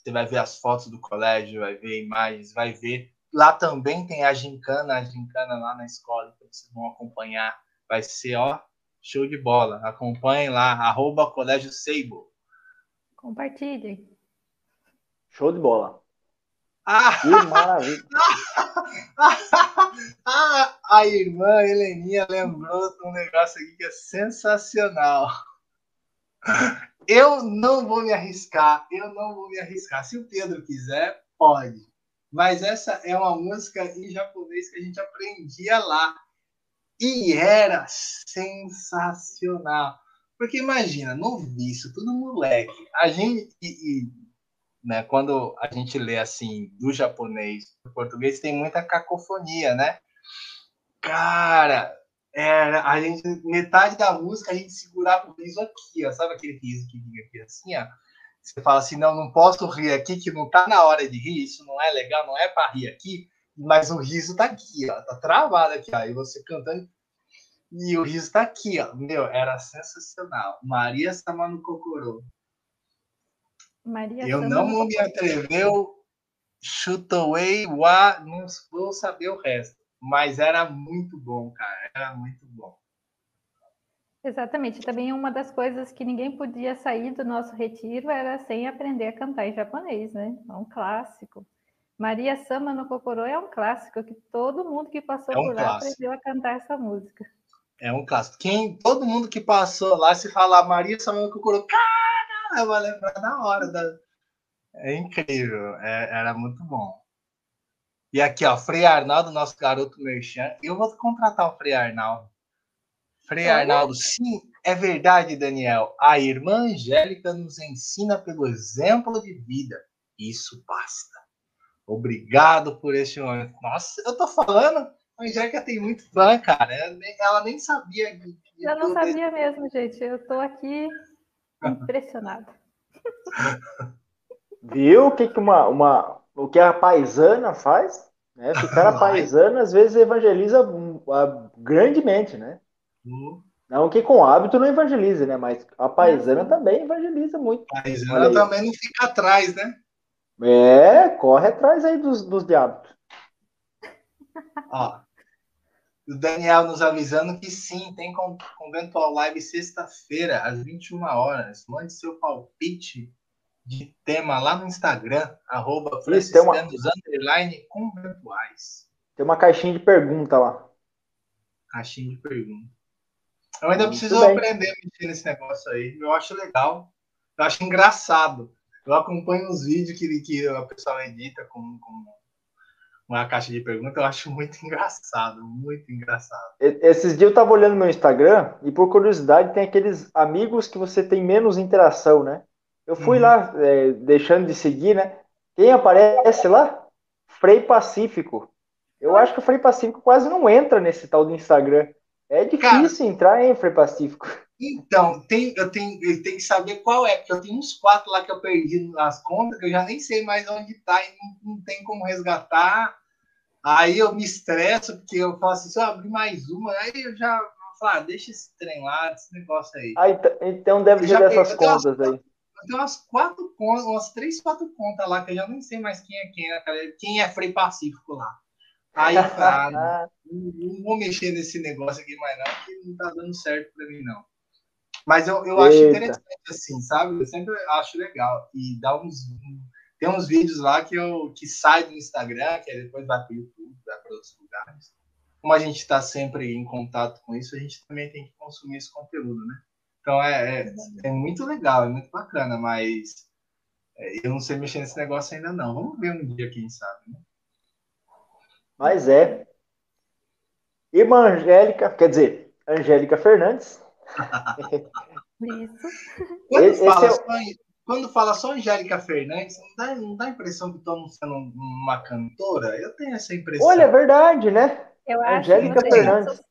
Speaker 1: você vai ver as fotos do colégio, vai ver imagens, vai ver. Lá também tem a gincana, a gincana lá na escola, que vocês vão acompanhar. Vai ser, ó, show de bola. Acompanhem lá, arroba Colégio Seibo.
Speaker 3: Compartilhem.
Speaker 2: Show de bola. Ah, que maravilha.
Speaker 1: ah, a irmã Heleninha lembrou de um negócio aqui que é sensacional. Eu não vou me arriscar, eu não vou me arriscar. Se o Pedro quiser, pode. Mas essa é uma música em japonês que a gente aprendia lá. E era sensacional. Porque imagina, noviço, tudo moleque. A gente, e, e, né, quando a gente lê assim, do japonês para português, tem muita cacofonia, né? Cara, a gente, metade da música a gente segurava o riso aqui, ó, sabe aquele riso que fica aqui assim, ó? Você fala assim, não, não posso rir aqui, que não tá na hora de rir, isso não é legal, não é para rir aqui, mas o riso tá aqui, ó, tá travado aqui, ó, e você cantando, e o riso tá aqui, ó, meu, era sensacional. Maria Samano Kokoro. Maria Eu não me atreveu, away, wa, não vou saber o resto. Mas era muito bom, cara. Era muito bom.
Speaker 3: Exatamente. Também uma das coisas que ninguém podia sair do nosso retiro era sem aprender a cantar em japonês, né? É um clássico. Maria Sama no Kokoro é um clássico que todo mundo que passou é um por lá clássico. aprendeu a cantar essa música.
Speaker 1: É um clássico. Quem, todo mundo que passou lá, se falar Maria no Kokoro, cara, vai lembrar na hora. Da... É incrível. É, era muito bom. E aqui, ó, Frei Arnaldo, nosso garoto merchan. Eu vou contratar o Frei Arnaldo. Frei. Arnaldo, sim, é verdade, Daniel. A irmã Angélica nos ensina pelo exemplo de vida. Isso basta. Obrigado por este momento. Nossa, eu tô falando, a Angélica tem muito fã, cara. Ela nem, sabia.
Speaker 3: Eu não sabia esse... mesmo, gente. Eu tô aqui impressionada.
Speaker 2: Viu o que, que uma, uma, o que a paisana faz, né? Ficar a paisana às vezes evangeliza grandemente, né? Uhum. Não que com hábito não evangelize, né? Mas a paisana também evangeliza muito.
Speaker 1: A paisana também não fica atrás, né?
Speaker 2: É, corre atrás aí dos, dos diabos.
Speaker 1: Ó, o Daniel nos avisando que sim, tem Conventual Live sexta-feira, às 21 horas. Mande seu palpite de tema lá no Instagram, arroba franciscanos, underline, conventuais.
Speaker 2: Tem uma caixinha de pergunta lá.
Speaker 1: Caixinha de pergunta. Eu ainda Muito preciso bem. aprender a mexer nesse negócio aí. Eu acho legal. Eu acho engraçado. Eu acompanho os vídeos que, que a pessoa edita com, com uma caixa de pergunta. Eu acho muito engraçado. Muito engraçado.
Speaker 2: Esses dias eu tava olhando meu Instagram e, por curiosidade, tem aqueles amigos que você tem menos interação, né? Eu fui uhum. lá, é, deixando de seguir, né? Quem aparece lá? Frei Pacífico. Eu acho que o Frei Pacífico quase não entra nesse tal do Instagram. É difícil Cara, entrar, hein, Frei Pacífico?
Speaker 1: Então, tem, eu, tenho, eu tenho que saber qual é, porque eu tenho uns quatro lá que eu perdi nas contas, que eu já nem sei mais onde tá e não, não tem como resgatar. Aí eu me estresso, porque eu falo assim, se eu abrir mais uma, aí eu já falo, ah, deixa esse trem lá, esse negócio aí.
Speaker 2: Ah, então, então deve ser dessas contas aí
Speaker 1: tenho umas quatro contas, umas três, quatro contas lá, que eu já nem sei mais quem é quem, né, quem é Frei Pacífico lá. Aí eu falei, ah, não, vou mexer nesse negócio aqui mais não, porque não tá dando certo para mim, não. Mas eu, eu acho interessante, assim, sabe? Eu sempre acho legal. E dá uns. Tem uns vídeos lá que, eu, que sai do Instagram, que depois vai para o YouTube, vai para outros lugares. Como a gente está sempre em contato com isso, a gente também tem que consumir esse conteúdo, né? Então é, é, é muito legal, é muito bacana, mas é, eu não sei mexer nesse negócio ainda não. Vamos ver um dia, quem sabe, né?
Speaker 2: Mas é. Irmã Angélica, quer dizer, Angélica Fernandes.
Speaker 1: Isso. Quando, esse, fala, esse é... quando fala só Angélica Fernandes, não dá, não dá a impressão que estou anunciando uma cantora? Eu tenho essa impressão.
Speaker 2: Olha, é verdade, né? Eu Angélica
Speaker 3: acho
Speaker 2: Fernandes.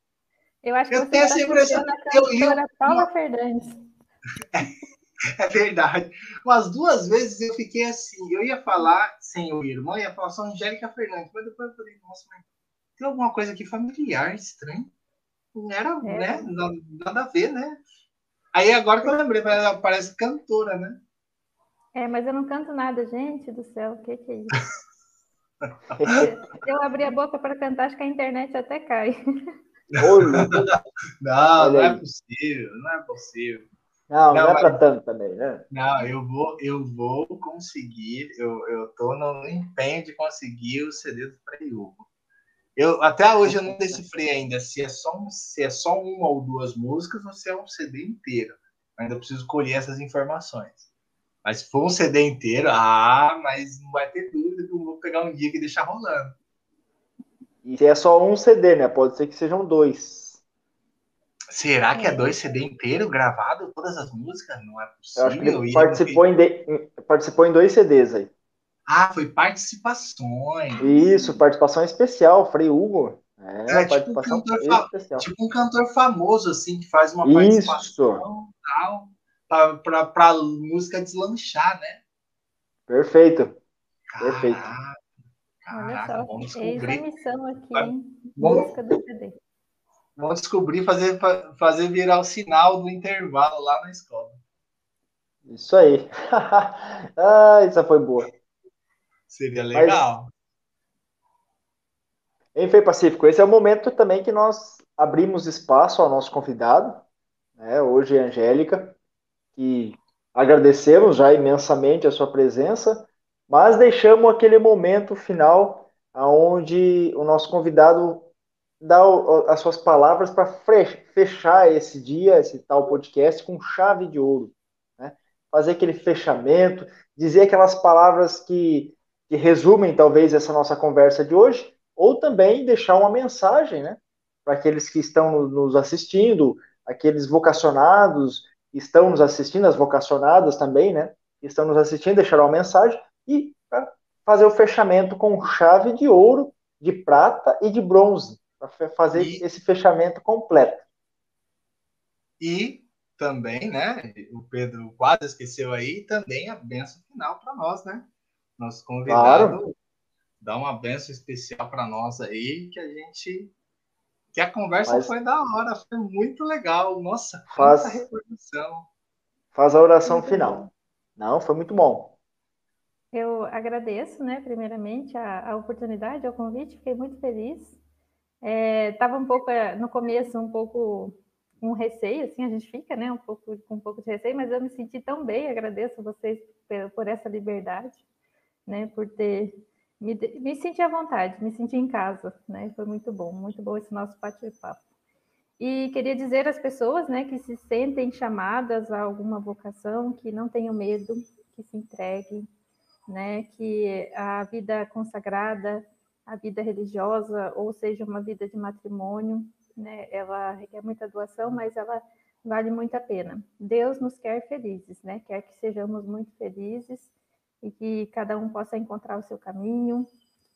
Speaker 3: Eu acho que eu tenho essa tá impressão. Eu li Paula Fernandes.
Speaker 1: É verdade. Umas duas vezes eu fiquei assim. Eu ia falar sem o irmão, ia falar só Angélica Fernandes. Mas depois eu falei, nossa, mas tem alguma coisa aqui familiar, estranho. Não era, é. né? Nada, nada, a ver, né? Aí agora que eu lembrei, ela parece cantora, né?
Speaker 3: É, mas eu não canto nada, gente do céu, o que, que é isso? eu abri a boca para cantar, acho que a internet até cai.
Speaker 1: não, não é possível, não é possível.
Speaker 2: Não, não, não é para tanto também, né?
Speaker 1: Não, eu vou, eu vou conseguir, eu, eu tô no empenho de conseguir o CD do Frei Hugo. Eu, até hoje eu não decifrei ainda se é, só um, se é só uma ou duas músicas ou se é um CD inteiro. Ainda preciso colher essas informações. Mas se for um CD inteiro, ah, mas não vai ter dúvida que eu vou pegar um dia e deixar rolando.
Speaker 2: E se é só um CD, né? Pode ser que sejam dois.
Speaker 1: Será que é dois CD inteiro gravado, todas as músicas? Não é possível.
Speaker 2: Eu acho que ele participou, em, de... participou em dois CDs aí.
Speaker 1: Ah, foi participações.
Speaker 2: Isso, participação especial, Frei Hugo.
Speaker 1: É, é tipo, um cantor especial. tipo um cantor famoso, assim, que faz uma participação tal, para música deslanchar, né?
Speaker 2: Perfeito. Caraca, Perfeito.
Speaker 3: Caraca, Olha só, vamos descobrir. Eis a missão aqui, hein? Música do CD.
Speaker 1: Vamos descobrir fazer, fazer virar o sinal do intervalo lá na escola.
Speaker 2: Isso aí. ah, essa foi boa.
Speaker 1: Seria legal.
Speaker 2: Mas, enfim, Pacífico, esse é o momento também que nós abrimos espaço ao nosso convidado, né, hoje é a Angélica, que agradecemos já imensamente a sua presença, mas deixamos aquele momento final onde o nosso convidado dar as suas palavras para fechar esse dia, esse tal podcast, com chave de ouro. Né? Fazer aquele fechamento, dizer aquelas palavras que, que resumem talvez essa nossa conversa de hoje, ou também deixar uma mensagem né, para aqueles que estão nos assistindo, aqueles vocacionados estão nos assistindo, as vocacionadas também, né? Estão nos assistindo, deixar uma mensagem e fazer o fechamento com chave de ouro, de prata e de bronze para fazer e, esse fechamento completo.
Speaker 1: E também, né? O Pedro quase esqueceu aí, também a benção final para nós, né? Nosso convidado claro. dá uma benção especial para nós aí, que a gente. Que a conversa Mas, foi da hora, foi muito legal. Nossa,
Speaker 2: faz, reprodução. Faz a oração final. Não, foi muito bom.
Speaker 3: Eu agradeço, né, primeiramente, a, a oportunidade, o convite, fiquei muito feliz Estava é, um pouco, é, no começo, um pouco com receio, assim, a gente fica, né, um pouco, com um pouco de receio, mas eu me senti tão bem, agradeço a vocês por, por essa liberdade, né, por ter, me, me senti à vontade, me senti em casa, né, foi muito bom, muito bom esse nosso bate-papo. E queria dizer às pessoas, né, que se sentem chamadas a alguma vocação, que não tenham medo, que se entreguem, né, que a vida consagrada a vida religiosa, ou seja, uma vida de matrimônio, né? Ela requer muita doação, mas ela vale muito a pena. Deus nos quer felizes, né? Quer que sejamos muito felizes e que cada um possa encontrar o seu caminho,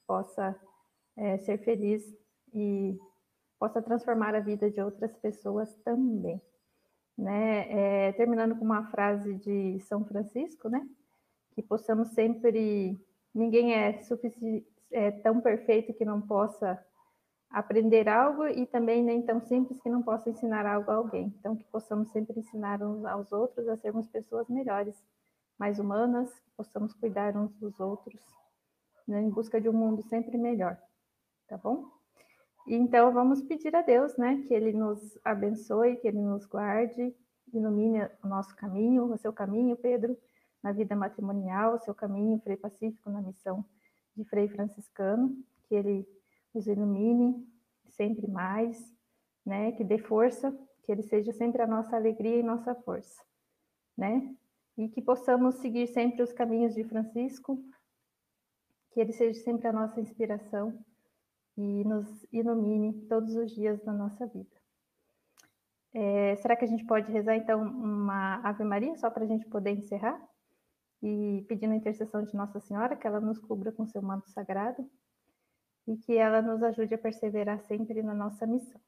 Speaker 3: possa é, ser feliz e possa transformar a vida de outras pessoas também. Né? É, terminando com uma frase de São Francisco, né? Que possamos sempre, ninguém é é, tão perfeito que não possa aprender algo e também nem tão simples que não possa ensinar algo a alguém. Então, que possamos sempre ensinar uns aos outros a sermos pessoas melhores mais humanas, que possamos cuidar uns dos outros, né, em busca de um mundo sempre melhor, tá bom? Então, vamos pedir a Deus, né, que Ele nos abençoe, que Ele nos guarde, ilumine o nosso caminho, o seu caminho, Pedro, na vida matrimonial, o seu caminho, Frei Pacífico, na missão de Frei Franciscano, que Ele nos ilumine sempre mais, né, que dê força, que Ele seja sempre a nossa alegria e nossa força, né, e que possamos seguir sempre os caminhos de Francisco, que Ele seja sempre a nossa inspiração, e nos ilumine todos os dias da nossa vida. É, será que a gente pode rezar então uma Ave Maria só para a gente poder encerrar? E pedindo a intercessão de Nossa Senhora, que ela nos cubra com seu manto sagrado e que ela nos ajude a perseverar sempre na nossa missão.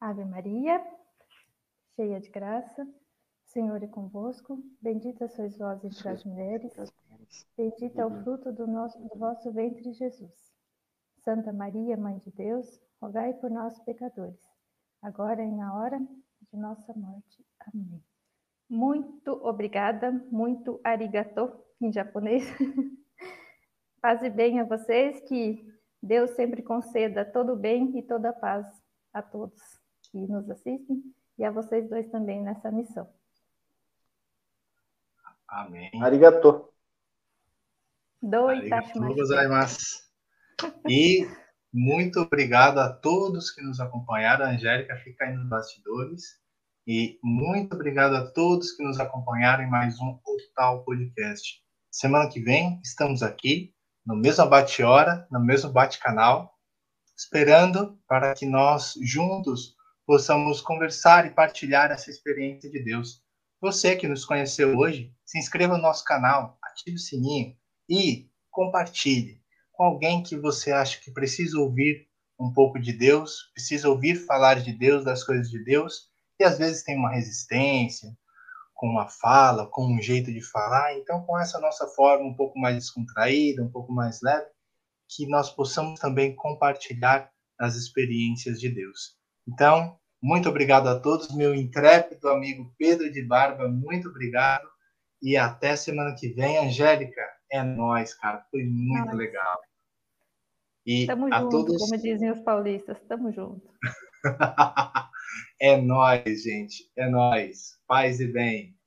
Speaker 3: Ave Maria, cheia de graça, Senhor é convosco, bendita sois vós entre as mulheres, bendito é o fruto do, nosso, do vosso ventre, Jesus. Santa Maria, Mãe de Deus, rogai por nós, pecadores, agora e na hora de nossa morte. Amém. Muito obrigada, muito arigato em japonês. paz e bem a vocês, que Deus sempre conceda todo o bem e toda a paz a todos que nos assistem e a vocês dois também nessa missão.
Speaker 1: Amém.
Speaker 2: Arigato.
Speaker 3: Doi, Arigato gozaimasu.
Speaker 1: E muito obrigado a todos que nos acompanharam. A Angélica fica aí nos bastidores. E muito obrigado a todos que nos acompanharam em mais um Total Podcast. Semana que vem estamos aqui, no mesmo bate-hora, no mesmo bate-canal, esperando para que nós juntos possamos conversar e partilhar essa experiência de Deus. Você que nos conheceu hoje, se inscreva no nosso canal, ative o sininho e compartilhe com alguém que você acha que precisa ouvir um pouco de Deus, precisa ouvir falar de Deus, das coisas de Deus, e às vezes tem uma resistência com uma fala, com um jeito de falar. Então, com essa nossa forma um pouco mais descontraída, um pouco mais leve, que nós possamos também compartilhar as experiências de Deus. Então, muito obrigado a todos, meu intrépido amigo Pedro de Barba, muito obrigado e até semana que vem, Angélica. É nós, cara, foi muito Nossa. legal.
Speaker 3: E tamo a junto, todos... como dizem os paulistas, tamo junto.
Speaker 1: é nós, gente, é nós. Paz e bem.